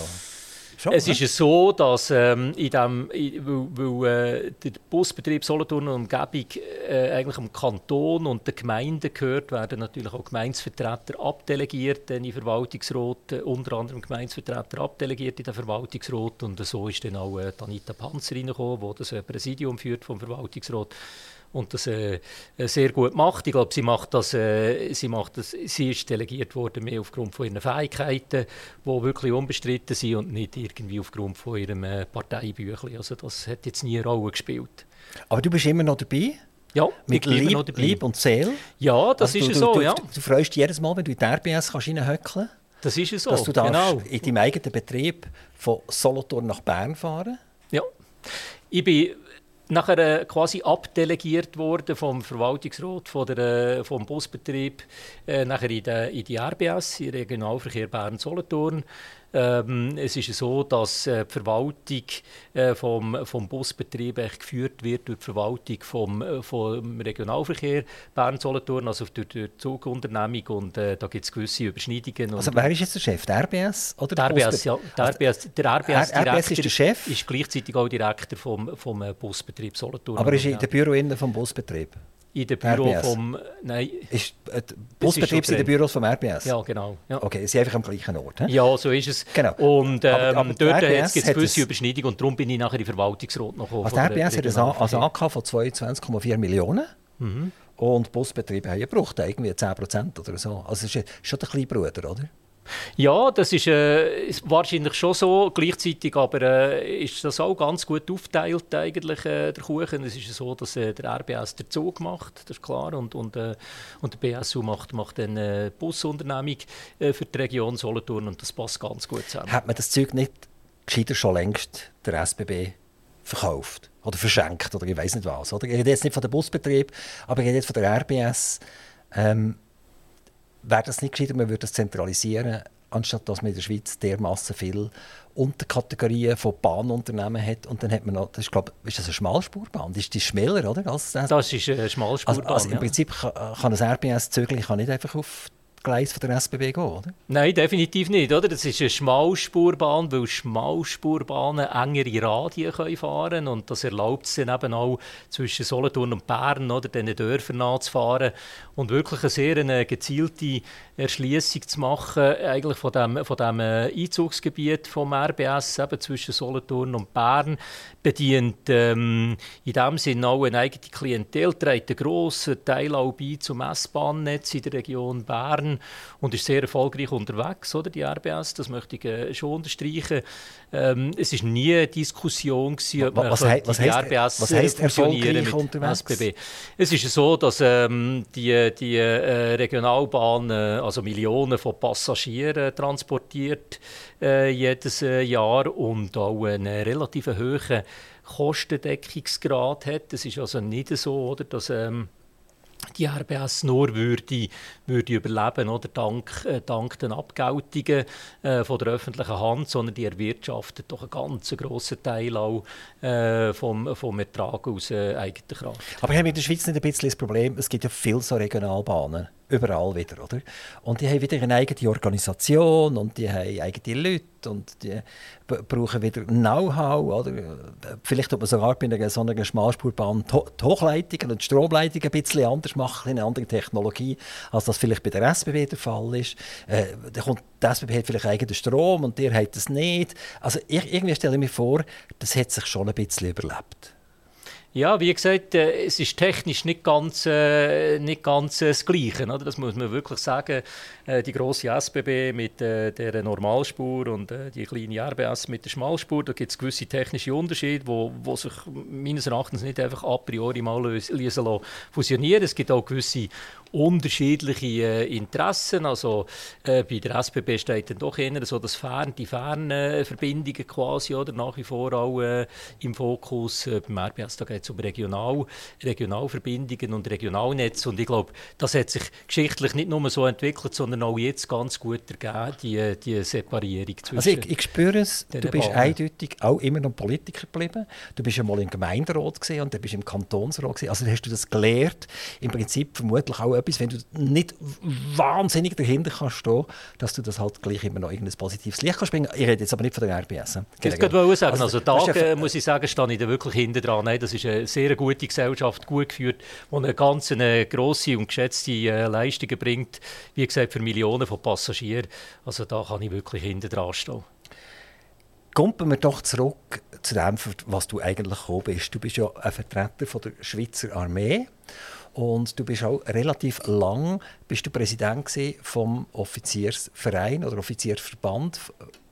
Schon, es ist ja so, dass ähm, in dem, weil, weil äh, der Busbetrieb Solothurn und Umgebung äh, eigentlich am Kanton und den Gemeinden gehört, werden natürlich auch Gemeinsvertreter abdelegiert. In den Verwaltungsrat, äh, unter anderem Gemeinsvertreter abdelegiert in den Verwaltungsrat. Und so ist dann auch äh, Anita Panzer reingekommen, die das äh, Präsidium führt vom Verwaltungsrat und das äh, sehr gut macht. Ich glaube, sie macht das, äh, sie macht das, sie ist delegiert worden mehr aufgrund von ihren Fähigkeiten, die wirklich unbestritten sind und nicht irgendwie aufgrund von ihrem äh, Parteibüchlein. Also das hat jetzt nie eine Rolle gespielt. Aber du bist immer noch dabei? Ja, mit Lieb. Lieb und Seele? Ja, das also ist du, so, du, ja. Du, du, freust dich jedes Mal, wenn du in die RBS kannst reinhöckeln Das ist so, Dass du genau. in deinem eigenen Betrieb von Solothurn nach Bern fahren Ja. Ich bin nachher äh, quasi abdelegiert worden vom Verwaltungsrat von der, äh, vom Busbetrieb äh, nachher in, de, in die RBS, in Regionalverkehr Bern-Solothurn. Ähm, es ist so, dass äh, die Verwaltung äh, vom, vom Busbetrieb geführt wird durch die Verwaltung vom, äh, vom Regionalverkehr Bern-Solothurn, also durch, die Zugunternehmung und äh, da gibt es gewisse Überschneidungen. Also wer ist jetzt der Chef? Der RBS oder der, der RBS, ja. Der RBS, also der RBS, RBS ist der Chef? ist gleichzeitig auch Direktor vom, vom Busbetrieb Solothurn. Aber ist in der Büro vom Busbetrieb? In dem Büro RBS. vom. Nein. Ist, äh, Busbetrieb sind die Büros vom RBS? Ja, genau. Ja. Okay, sie sind einfach am gleichen Ort. He? Ja, so ist es. Genau. Und ähm, aber, aber dort gibt es gewisse Überschneidung und darum bin ich nachher im Verwaltungsrat noch gekommen. Also der RBS hat ein also AK von 22,4 Millionen. Mhm. Und Busbetriebe haben gebraucht, irgendwie 10 Prozent oder so. Also es ist schon der kleine Bruder, oder? Ja, das ist, äh, ist, wahrscheinlich schon so. Gleichzeitig aber äh, ist das auch ganz gut aufgeteilt, eigentlich, äh, der Kuchen. Es ist so, dass äh, der RBS den Zug macht, das ist klar, und, und, äh, und der BSU macht, macht eine Busunternehmung äh, für die Region Solothurn und das passt ganz gut zusammen. Hat man das Zeug nicht gescheiter schon längst der SBB verkauft oder verschenkt oder ich weiß nicht was. Oder? Ich rede jetzt nicht von dem Busbetrieb, aber ich rede jetzt von der RBS. Ähm, Wäre das nicht gescheiter, man würde das zentralisieren, anstatt dass man in der Schweiz dermaßen viele Unterkategorien von Bahnunternehmen hat und dann hat man noch, das ist, glaub, ist das eine Schmalspurbahn? Das ist die schmäler, oder? Als das, das ist eine Schmalspurbahn, also, also im Prinzip kann, kann ein RBS-Zügel nicht einfach auf Gleis von der SBB gehen, oder? Nein, definitiv nicht. Oder? Das ist eine Schmalspurbahn, weil Schmalspurbahnen engere Radien können fahren und das erlaubt es eben auch zwischen Solothurn und Bern oder diesen Dörfern nachzufahren und wirklich eine sehr eine gezielte Erschließung zu machen eigentlich von dem, von dem äh, Einzugsgebiet vom RBS eben zwischen Solothurn und Bern bedient ähm, in dem Sinne auch eine eigene Klientel, trägt einen grossen Teil auch bei zum S-Bahn-Netz in der Region Bern und ist sehr erfolgreich unterwegs, oder, die RBS, das möchte ich äh, schon unterstreichen. Ähm, es war nie eine Diskussion, gewesen, ob man was, he was die heißt, RBS was heißt fusionieren mit unterwegs? SBB. Es ist so, dass ähm, die, die äh, Regionalbahn äh, also Millionen von Passagieren transportiert äh, jedes äh, Jahr und auch einen relativ hohen Kostendeckungsgrad hat. Es ist also nicht so, oder, dass ähm, die RBS nur würde, würde überleben oder? Dank, äh, dank den Abgeltungen äh, von der öffentlichen Hand, sondern die erwirtschaftet doch einen ganz grossen Teil auch äh, vom, vom Ertrag aus äh, eigener Kraft. Aber haben wir in der Schweiz nicht ein bisschen das Problem, es gibt ja viele so Regionalbahnen überall wieder, oder? Und die haben wieder eine eigene Organisation und die haben eigene Leute und die brauchen wieder Know-how, oder? Vielleicht tut man sogar bei einer so einer Schmalspurbahn die Hochleitungen und die Stromleitungen ein bisschen anders machen, eine andere Technologie, als das vielleicht bei der SBB der Fall ist. Äh, da kommt, die SBB hat vielleicht eigenen Strom und der hat das nicht. Also ich, irgendwie stelle ich mir vor, das hat sich schon ein bisschen überlebt. Ja, wie gesagt, äh, es ist technisch nicht ganz, äh, nicht ganz äh, das Gleiche. Oder? Das muss man wirklich sagen. Die große SBB mit der Normalspur und die kleine RBS mit der Schmalspur, da gibt es gewisse technische Unterschiede, wo, wo sich meines Erachtens nicht einfach a priori mal lösen fusionieren. Es gibt auch gewisse unterschiedliche äh, Interessen. Also äh, bei der SBB steht dann doch eher so dass Fern, die Fernverbindungen quasi oder nach wie vor auch äh, im Fokus. Äh, beim RBS geht es um Regional, Regionalverbindungen und Regionalnetz und ich glaube, das hat sich geschichtlich nicht nur so entwickelt, sondern auch jetzt ganz gut ergeben, die, die Separierung zwischen Also ich, ich spüre es, du bist Bahnen. eindeutig auch immer noch Politiker geblieben. Du bist einmal im Gemeinderat und dann bist im Kantonsrat gewesen. Also hast du das gelernt, im Prinzip vermutlich auch etwas, wenn du nicht wahnsinnig dahinter kannst stehen, dass du das halt gleich immer noch irgendein positives Licht kannst bringen. Ich rede jetzt aber nicht von der RBS. Ich wollte sagen, also, also da ja muss ich sagen, stehe ich da wirklich hinter dran. Nein, das ist eine sehr gute Gesellschaft, gut geführt, die eine ganz eine grosse und geschätzte äh, Leistungen bringt, wie gesagt, für Millionen von Passagieren. Also da kann ich wirklich hinter dran stehen. Kommen wir doch zurück zu dem, was du eigentlich gekommen bist. Du bist ja ein Vertreter von der Schweizer Armee und du bist auch relativ lang bist du Präsident vom Offiziersverein oder Offiziersverband.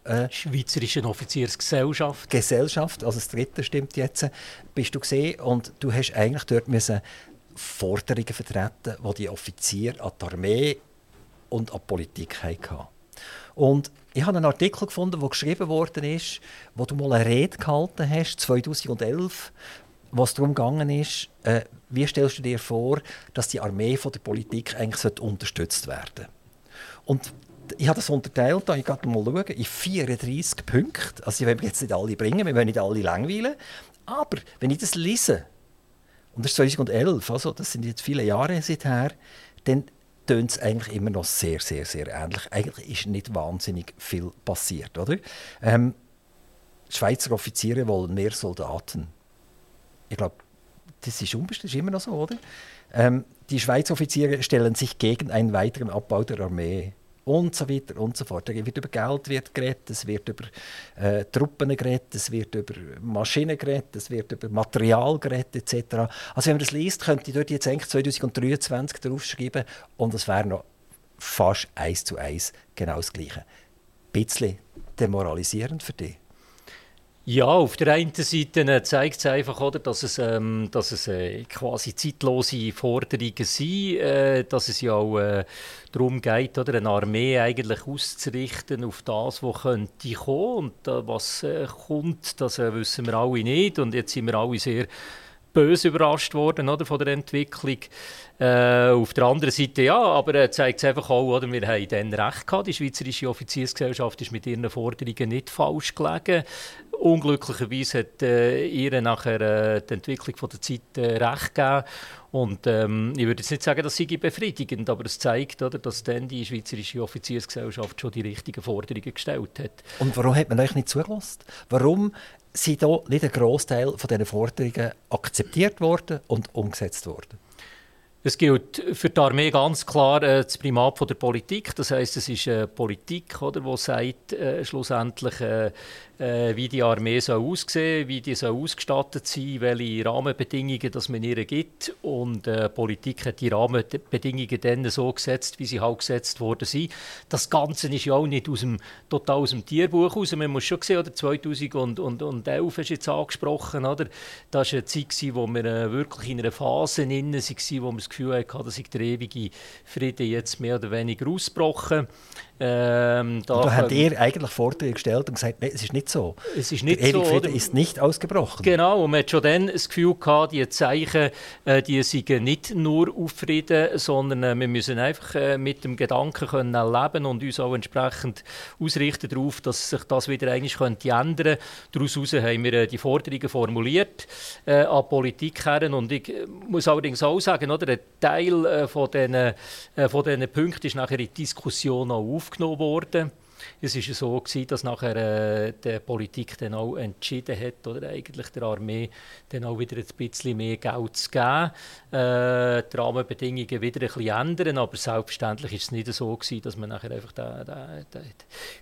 Äh, Schweizerische Offiziersgesellschaft. Gesellschaft, also das dritte stimmt jetzt, bist du gesehen und du hast eigentlich dort müssen Forderungen vertreten, die die Offiziere an die Armee und an die Politik hatten. Und ich habe einen Artikel gefunden, der geschrieben worden ist, wo du mal eine Rede gehalten hast, 2011, was darum gegangen ist, äh, wie stellst du dir vor, dass die Armee von der Politik eigentlich unterstützt werden Und ich habe das unterteilt, ich gehe mal schauen, in 34 Punkte. Also, ich will jetzt nicht alle bringen, wir wollen nicht alle langweilen. Aber wenn ich das lese, und das ist 2011, also das sind jetzt viele Jahre seither, dann tönt es eigentlich immer noch sehr, sehr, sehr ähnlich. Eigentlich ist nicht wahnsinnig viel passiert, oder? Ähm, Schweizer Offiziere wollen mehr Soldaten ich glaube, das ist unbestritten, ist immer noch so, oder? Ähm, die Schweizer Offiziere stellen sich gegen einen weiteren Abbau der Armee und so weiter und so fort. Da wird über Geld wird geredet, es wird über äh, Truppen geredet, es wird über Maschinen geredet, es wird über Material geredet etc. Also wenn man das liest, könnte ich dort jetzt eigentlich 2023 draufschreiben und es wäre noch fast eins zu eins genau das Gleiche. Ein bisschen demoralisierend für dich. Ja, auf der einen Seite äh, zeigt es einfach, oder, dass es, ähm, dass es äh, quasi zeitlose Forderungen sind, äh, dass es ja auch äh, darum geht, oder, eine Armee eigentlich auszurichten auf das, was könnte kommen. Und äh, was äh, kommt, das wissen wir alle nicht. Und jetzt sind wir alle sehr böse überrascht worden oder, von der Entwicklung. Äh, auf der anderen Seite ja, aber er zeigt es einfach auch, oder, wir haben dann recht gehabt. Die Schweizerische Offiziersgesellschaft ist mit ihren Forderungen nicht falsch gelegen. Unglücklicherweise hat äh, ihr nachher äh, die Entwicklung von der Zeit äh, recht gegeben. Und ähm, ich würde jetzt nicht sagen, das sei befriedigend, aber es zeigt, oder, dass dann die Schweizerische Offiziersgesellschaft schon die richtigen Forderungen gestellt hat. Und warum hat man euch nicht zugelassen? Warum sind hier nicht ein Großteil von diesen Forderungen akzeptiert worden und umgesetzt worden? Es gilt für die Armee ganz klar äh, das Primat von der Politik. Das heißt, es ist eine Politik, oder, die sagt äh, schlussendlich, äh, äh, wie die Armee soll aussehen wie die soll ausgestattet sein welche Rahmenbedingungen das man ihr gibt. Und äh, Politik hat die Rahmenbedingungen dann so gesetzt, wie sie halt gesetzt worden sind. Das Ganze ist ja auch nicht aus dem, total aus dem Tierbuch raus. Man muss schon sehen, oder 2011 ist jetzt angesprochen, oder? Das war eine Zeit, wo wir äh, wirklich in einer Phase drin waren, wo wir das Gefühl hatten, dass sich der ewige Frieden jetzt mehr oder weniger ausgebrochen ähm, da, da habt ihr eigentlich Forderungen gestellt und gesagt, nein, es ist nicht so. Es ist nicht der so. Ist nicht ausgebrochen. Genau, und man hat schon dann das Gefühl gehabt, die Zeichen, äh, die sind nicht nur auf Frieden, sondern äh, wir müssen einfach äh, mit dem Gedanken können leben und uns auch entsprechend ausrichten darauf, dass sich das wieder eigentlich könnte ändern. Daraus haben wir die Forderungen formuliert äh, an Politik her. und ich muss allerdings auch sagen, oder, ein Teil äh, von diesen, äh, von Punkten ist nachher in die Diskussion auch aufgekommen aufgenommen worden. Es war so, gewesen, dass nachher äh, die Politik dann auch entschieden hat, oder eigentlich der Armee dann auch wieder ein bisschen mehr Geld zu geben, äh, die Rahmenbedingungen wieder ein bisschen ändern, aber selbstverständlich war es nicht so, gewesen, dass man nachher einfach da, da, da,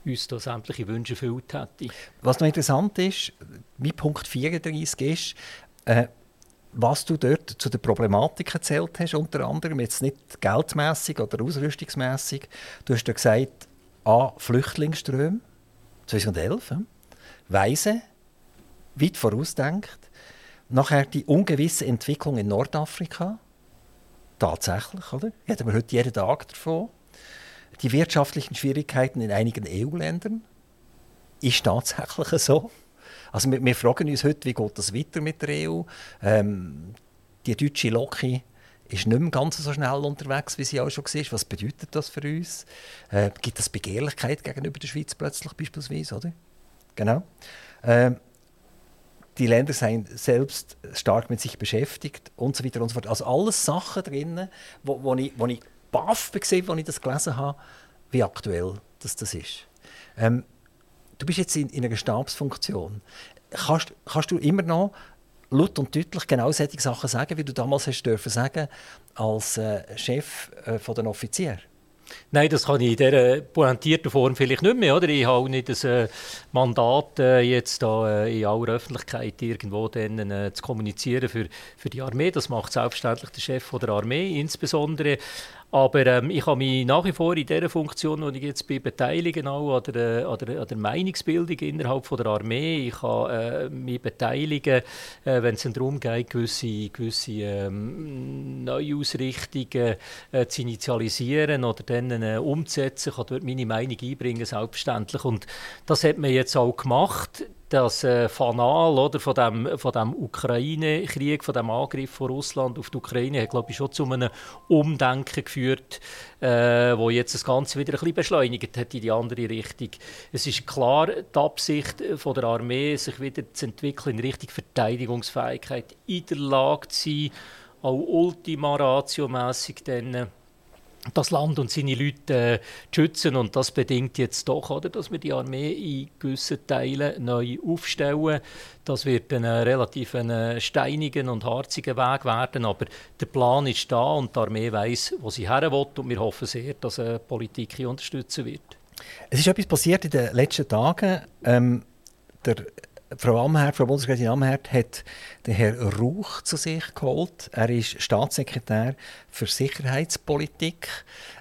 uns da sämtliche Wünsche erfüllt hätte. Was noch interessant ist, mein Punkt 34 ist, äh, was du dort zu der Problematik erzählt hast, unter anderem jetzt nicht geldmäßig oder ausrüstungsmäßig. Du hast ja gesagt, A, Flüchtlingsströme 2011, Weise, weit vorausdenkt. Nachher die ungewisse Entwicklung in Nordafrika. Tatsächlich, oder? Hätten wir heute jeden Tag davon. Die wirtschaftlichen Schwierigkeiten in einigen EU-Ländern. Ist tatsächlich so. Also wir, wir, fragen uns heute, wie geht das weiter mit der EU? Ähm, die deutsche Loki ist nicht mehr ganz so schnell unterwegs, wie sie auch schon war. Was bedeutet das für uns? Äh, gibt es Begehrlichkeit gegenüber der Schweiz plötzlich beispielsweise, oder? Genau. Ähm, die Länder sind selbst stark mit sich beschäftigt und so weiter und so fort. Also alles Sachen drin, wo, wo ich, wo ich baff war, als ich das gelesen habe, wie aktuell das, das ist. Ähm, du bist jetzt in, in einer Stabsfunktion. Kannst, kannst du immer noch laut und deutlich genau solche Sachen sagen, wie du damals hast dürfen sagen als äh, Chef äh, von den Offizieren? Nein, das kann ich in dieser pointierten Form vielleicht nicht mehr. Oder? Ich habe nicht das äh, Mandat, äh, jetzt da, äh, in aller Öffentlichkeit irgendwo dann, äh, zu kommunizieren für, für die Armee. Das macht selbstverständlich der Chef der Armee insbesondere. Aber ähm, ich habe mich nach wie vor in der Funktion, wo ich jetzt bin, beteiligen auch an der, an der, an der Meinungsbildung innerhalb von der Armee. Ich kann äh, mich beteiligen, äh, wenn es darum geht, gewisse, gewisse ähm, Neuausrichtungen äh, zu initialisieren oder dann äh, umzusetzen. Ich kann dort meine Meinung einbringen, selbstverständlich. Und das hat man jetzt auch gemacht das äh, Fanal oder, von dem, von dem Ukraine-Krieg, von dem Angriff von Russland auf die Ukraine, hat glaube ich schon zu einem Umdenken geführt, äh, wo jetzt das Ganze wieder ein bisschen beschleunigt hat in die andere Richtung. Es ist klar die Absicht von der Armee, sich wieder zu entwickeln in Richtung Verteidigungsfähigkeit, in der Lage zu sein, auch Ultima Ratio-mässig dann das Land und seine Leute äh, schützen. Und das bedingt jetzt doch, oder, dass wir die Armee in gewissen Teilen neu aufstellen. Das wird ein relativ ein steinigen und harziger Weg werden, aber der Plan ist da und die Armee weiß, wo sie her will und wir hoffen sehr, dass die Politik unterstützen wird. Es ist etwas passiert in den letzten Tagen. Ähm, der Frau Amherd, Frau Bundesrätin Amherd hat den Herrn Rauch zu sich geholt. Er ist Staatssekretär für Sicherheitspolitik.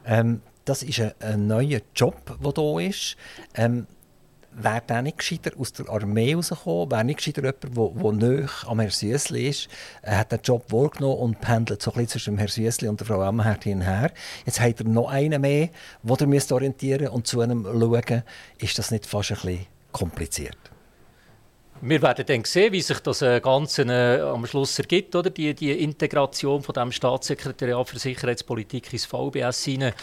Ähm, das ist ein, ein, neuer Job, der hier ist. Ähm, wäre der nicht gescheiter aus der Armee rausgekommen? Wäre nicht gescheiter jemand, der, der am Herrn Süssli ist? Er hat den Job wahrgenommen und pendelt so ein bisschen zwischen dem Herrn Süssli und der Frau Amherd hin und her. Jetzt hat er noch einen mehr, wo er orientieren und zu einem schauen. Ist das nicht fast ein bisschen kompliziert? Wir werden dann sehen, wie sich das äh, Ganze äh, am Schluss ergibt, oder? Die, die Integration von dem Staatssekretariat für Sicherheitspolitik ins VBS hinein.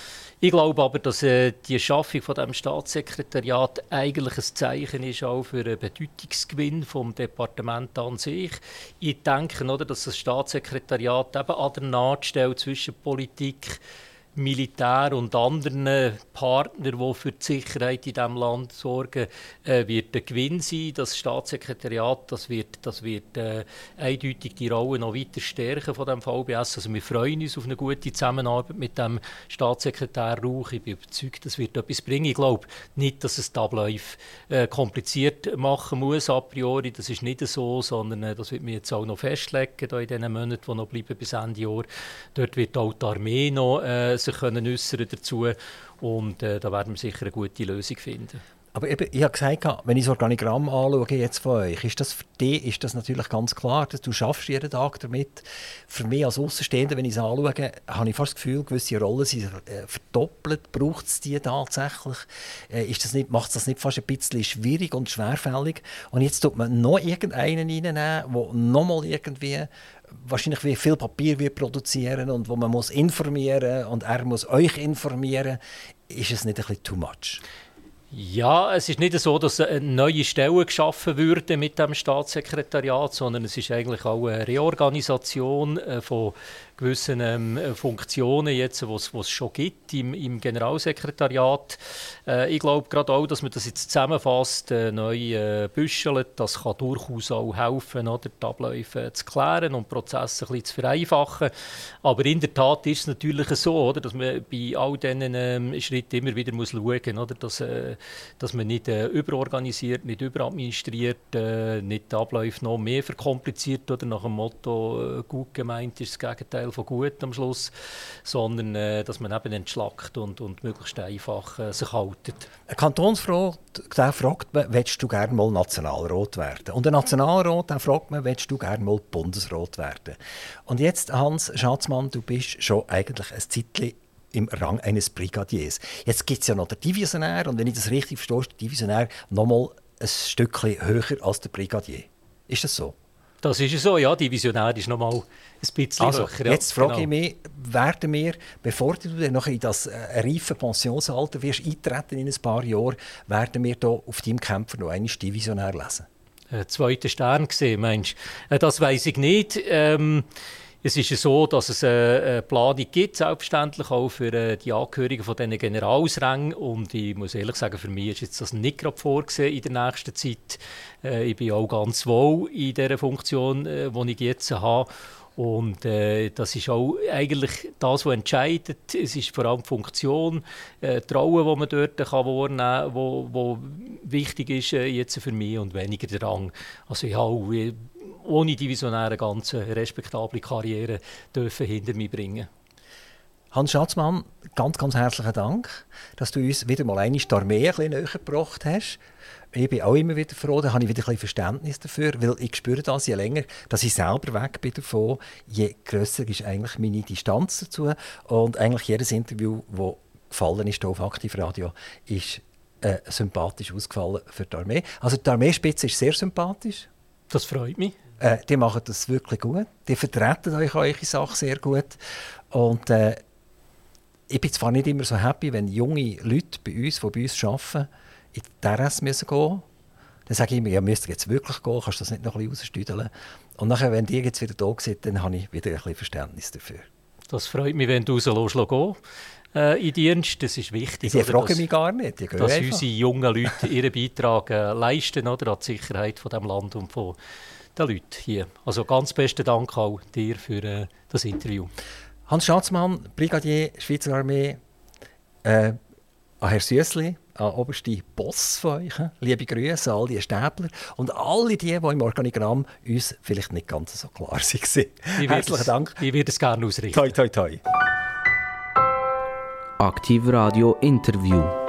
Ich glaube aber, dass äh, die Schaffung von dem Staatssekretariat eigentlich ein Zeichen ist auch für einen Bedeutungsgewinn vom Departement an sich. Ich denke, oder, dass das Staatssekretariat eben an der Nahtstelle zwischen Politik Militär und anderen Partnern, die für die Sicherheit in diesem Land sorgen, äh, wird der Gewinn sein. Das Staatssekretariat das wird, das wird äh, eindeutig die Rolle noch weiter stärken von dem VBS. Also wir freuen uns auf eine gute Zusammenarbeit mit dem Staatssekretär Rauch. Ich bin überzeugt, das wird etwas bringen. Ich glaube nicht, dass es die Abläufe äh, kompliziert machen muss a priori. Das ist nicht so, sondern äh, das wird mir jetzt auch noch festlegen in den Monaten, die noch bleiben bis Ende Jahr. Dort wird auch die Armee noch äh, sich können äußern dazu und äh, da werden wir sicher eine gute Lösung finden. Aber eben, ich habe gesagt, wenn ich das Organigramm anschaue jetzt von euch, ist das für dich ist das natürlich ganz klar, dass du schaffst jeden Tag damit. Für mich als Außenstehender, wenn ich es anschaue, habe ich fast das Gefühl, gewisse Rollen sind äh, verdoppelt. Braucht es die tatsächlich? Äh, ist das nicht, macht es das nicht fast ein bisschen schwierig und schwerfällig? Und jetzt tut man noch irgendeinen reinnehmen, der nochmal irgendwie wahrscheinlich wie viel Papier wir produzieren und wo man muss informieren und er muss euch informieren, ist es nicht ein bisschen too much? Ja, es ist nicht so, dass neue Stelle geschaffen würde mit dem Staatssekretariat, sondern es ist eigentlich auch eine Reorganisation äh, von gewissen ähm, Funktionen, jetzt, was es schon gibt im, im Generalsekretariat. Äh, ich glaube gerade auch, dass man das jetzt zusammenfasst, äh, neu äh, büschelt, das kann durchaus auch helfen, oder, die Abläufe zu klären und Prozesse ein bisschen zu vereinfachen. Aber in der Tat ist es natürlich so, oder, dass man bei all diesen ähm, Schritten immer wieder muss schauen muss, dass, äh, dass man nicht äh, überorganisiert, nicht überadministriert, äh, nicht die Abläufe noch mehr verkompliziert oder nach dem Motto, äh, gut gemeint ist das Gegenteil Gegenteil von gut am Schluss, sondern äh, dass man eben entschlackt und, und möglichst einfach äh, sich haltet. Ein Kantonsfrau fragt man, willst du gerne mal Nationalrat werden? Und ein Nationalrat der fragt man, willst du gerne mal Bundesrat werden? Und jetzt, Hans Schatzmann, du bist schon eigentlich ein Zeitchen im Rang eines Brigadiers. Jetzt gibt es ja noch den Divisionär und wenn ich das richtig verstehe, ist der Divisionär noch mal ein Stückchen höher als der Brigadier. Ist das so? Das ist so, ja. Divisionär ist noch mal ein bisschen also, höher. Ja. Jetzt frage genau. ich mich, werden wir, bevor du dann noch in das äh, reife Pensionsalter wirst eintreten in ein paar Jahren, werden wir hier auf deinem Kämpfer noch einen Divisionär lesen? Äh, zweiter Stern gesehen, meinst du? Äh, das weiß ich nicht. Ähm, es ist so, dass es eine Planung gibt, selbstverständlich auch für äh, die Angehörigen von diesen Generalsrängen. Und ich muss ehrlich sagen, für mich ist jetzt das nicht gerade vorgesehen in der nächsten Zeit. Äh, ich bin auch ganz wohl in der Funktion, die äh, ich jetzt habe. Und äh, das ist auch eigentlich das, was entscheidet. Es ist vor allem die Funktion, äh, die Rolle, die man dort kann wahrnehmen kann, wo, wo wichtig ist äh, jetzt für mich und weniger der Rang. Also ich ohne Divisionäre ganz respektable Karriere dürfen hinter mich bringen. Hans Schatzmann, ganz, ganz herzlichen Dank, dass du uns wieder mal eine die Armee ein bisschen näher gebracht hast. Ich bin auch immer wieder froh, da habe ich wieder ein bisschen Verständnis dafür, weil ich spüre das je länger, dass ich selber weg bin davon, je grösser ist eigentlich meine Distanz dazu. Und eigentlich jedes Interview, das gefallen ist auf Aktivradio, ist äh, sympathisch ausgefallen für die Armee. Also die Armeespitze ist sehr sympathisch. Das freut mich. Äh, die machen das wirklich gut. Die vertreten euch eure Sache sehr gut. Und äh, ich bin zwar nicht immer so happy, wenn junge Leute bei uns, die bei uns arbeiten, in die RS müssen gehen dann sage ich mir, ja, müsst ihr jetzt wirklich gehen, kannst du das nicht noch ein bisschen rausstüdeln. Und nachher, wenn die jetzt wieder da sind, dann habe ich wieder ein bisschen Verständnis dafür. Das freut mich, wenn du rauslässt gehen äh, in Dienst. Das ist wichtig. Sie fragen mich gar nicht. Die dass einfach. unsere jungen Leute ihren Beitrag äh, leisten oder, an die Sicherheit von dem Land und von den Leuten hier. Also ganz besten Dank auch dir für äh, das Interview. Hans Schatzmann, Brigadier Schweizer Armee, äh, an Herr Süssli, an oberste Boss von euch. Liebe Grüße an all die Stäbler und alle die, die im Organigramm uns vielleicht nicht ganz so klar waren. Herzlichen Dank. Ich würde es gerne ausrichten. Toi, toi, toi. Aktiv Radio Interview.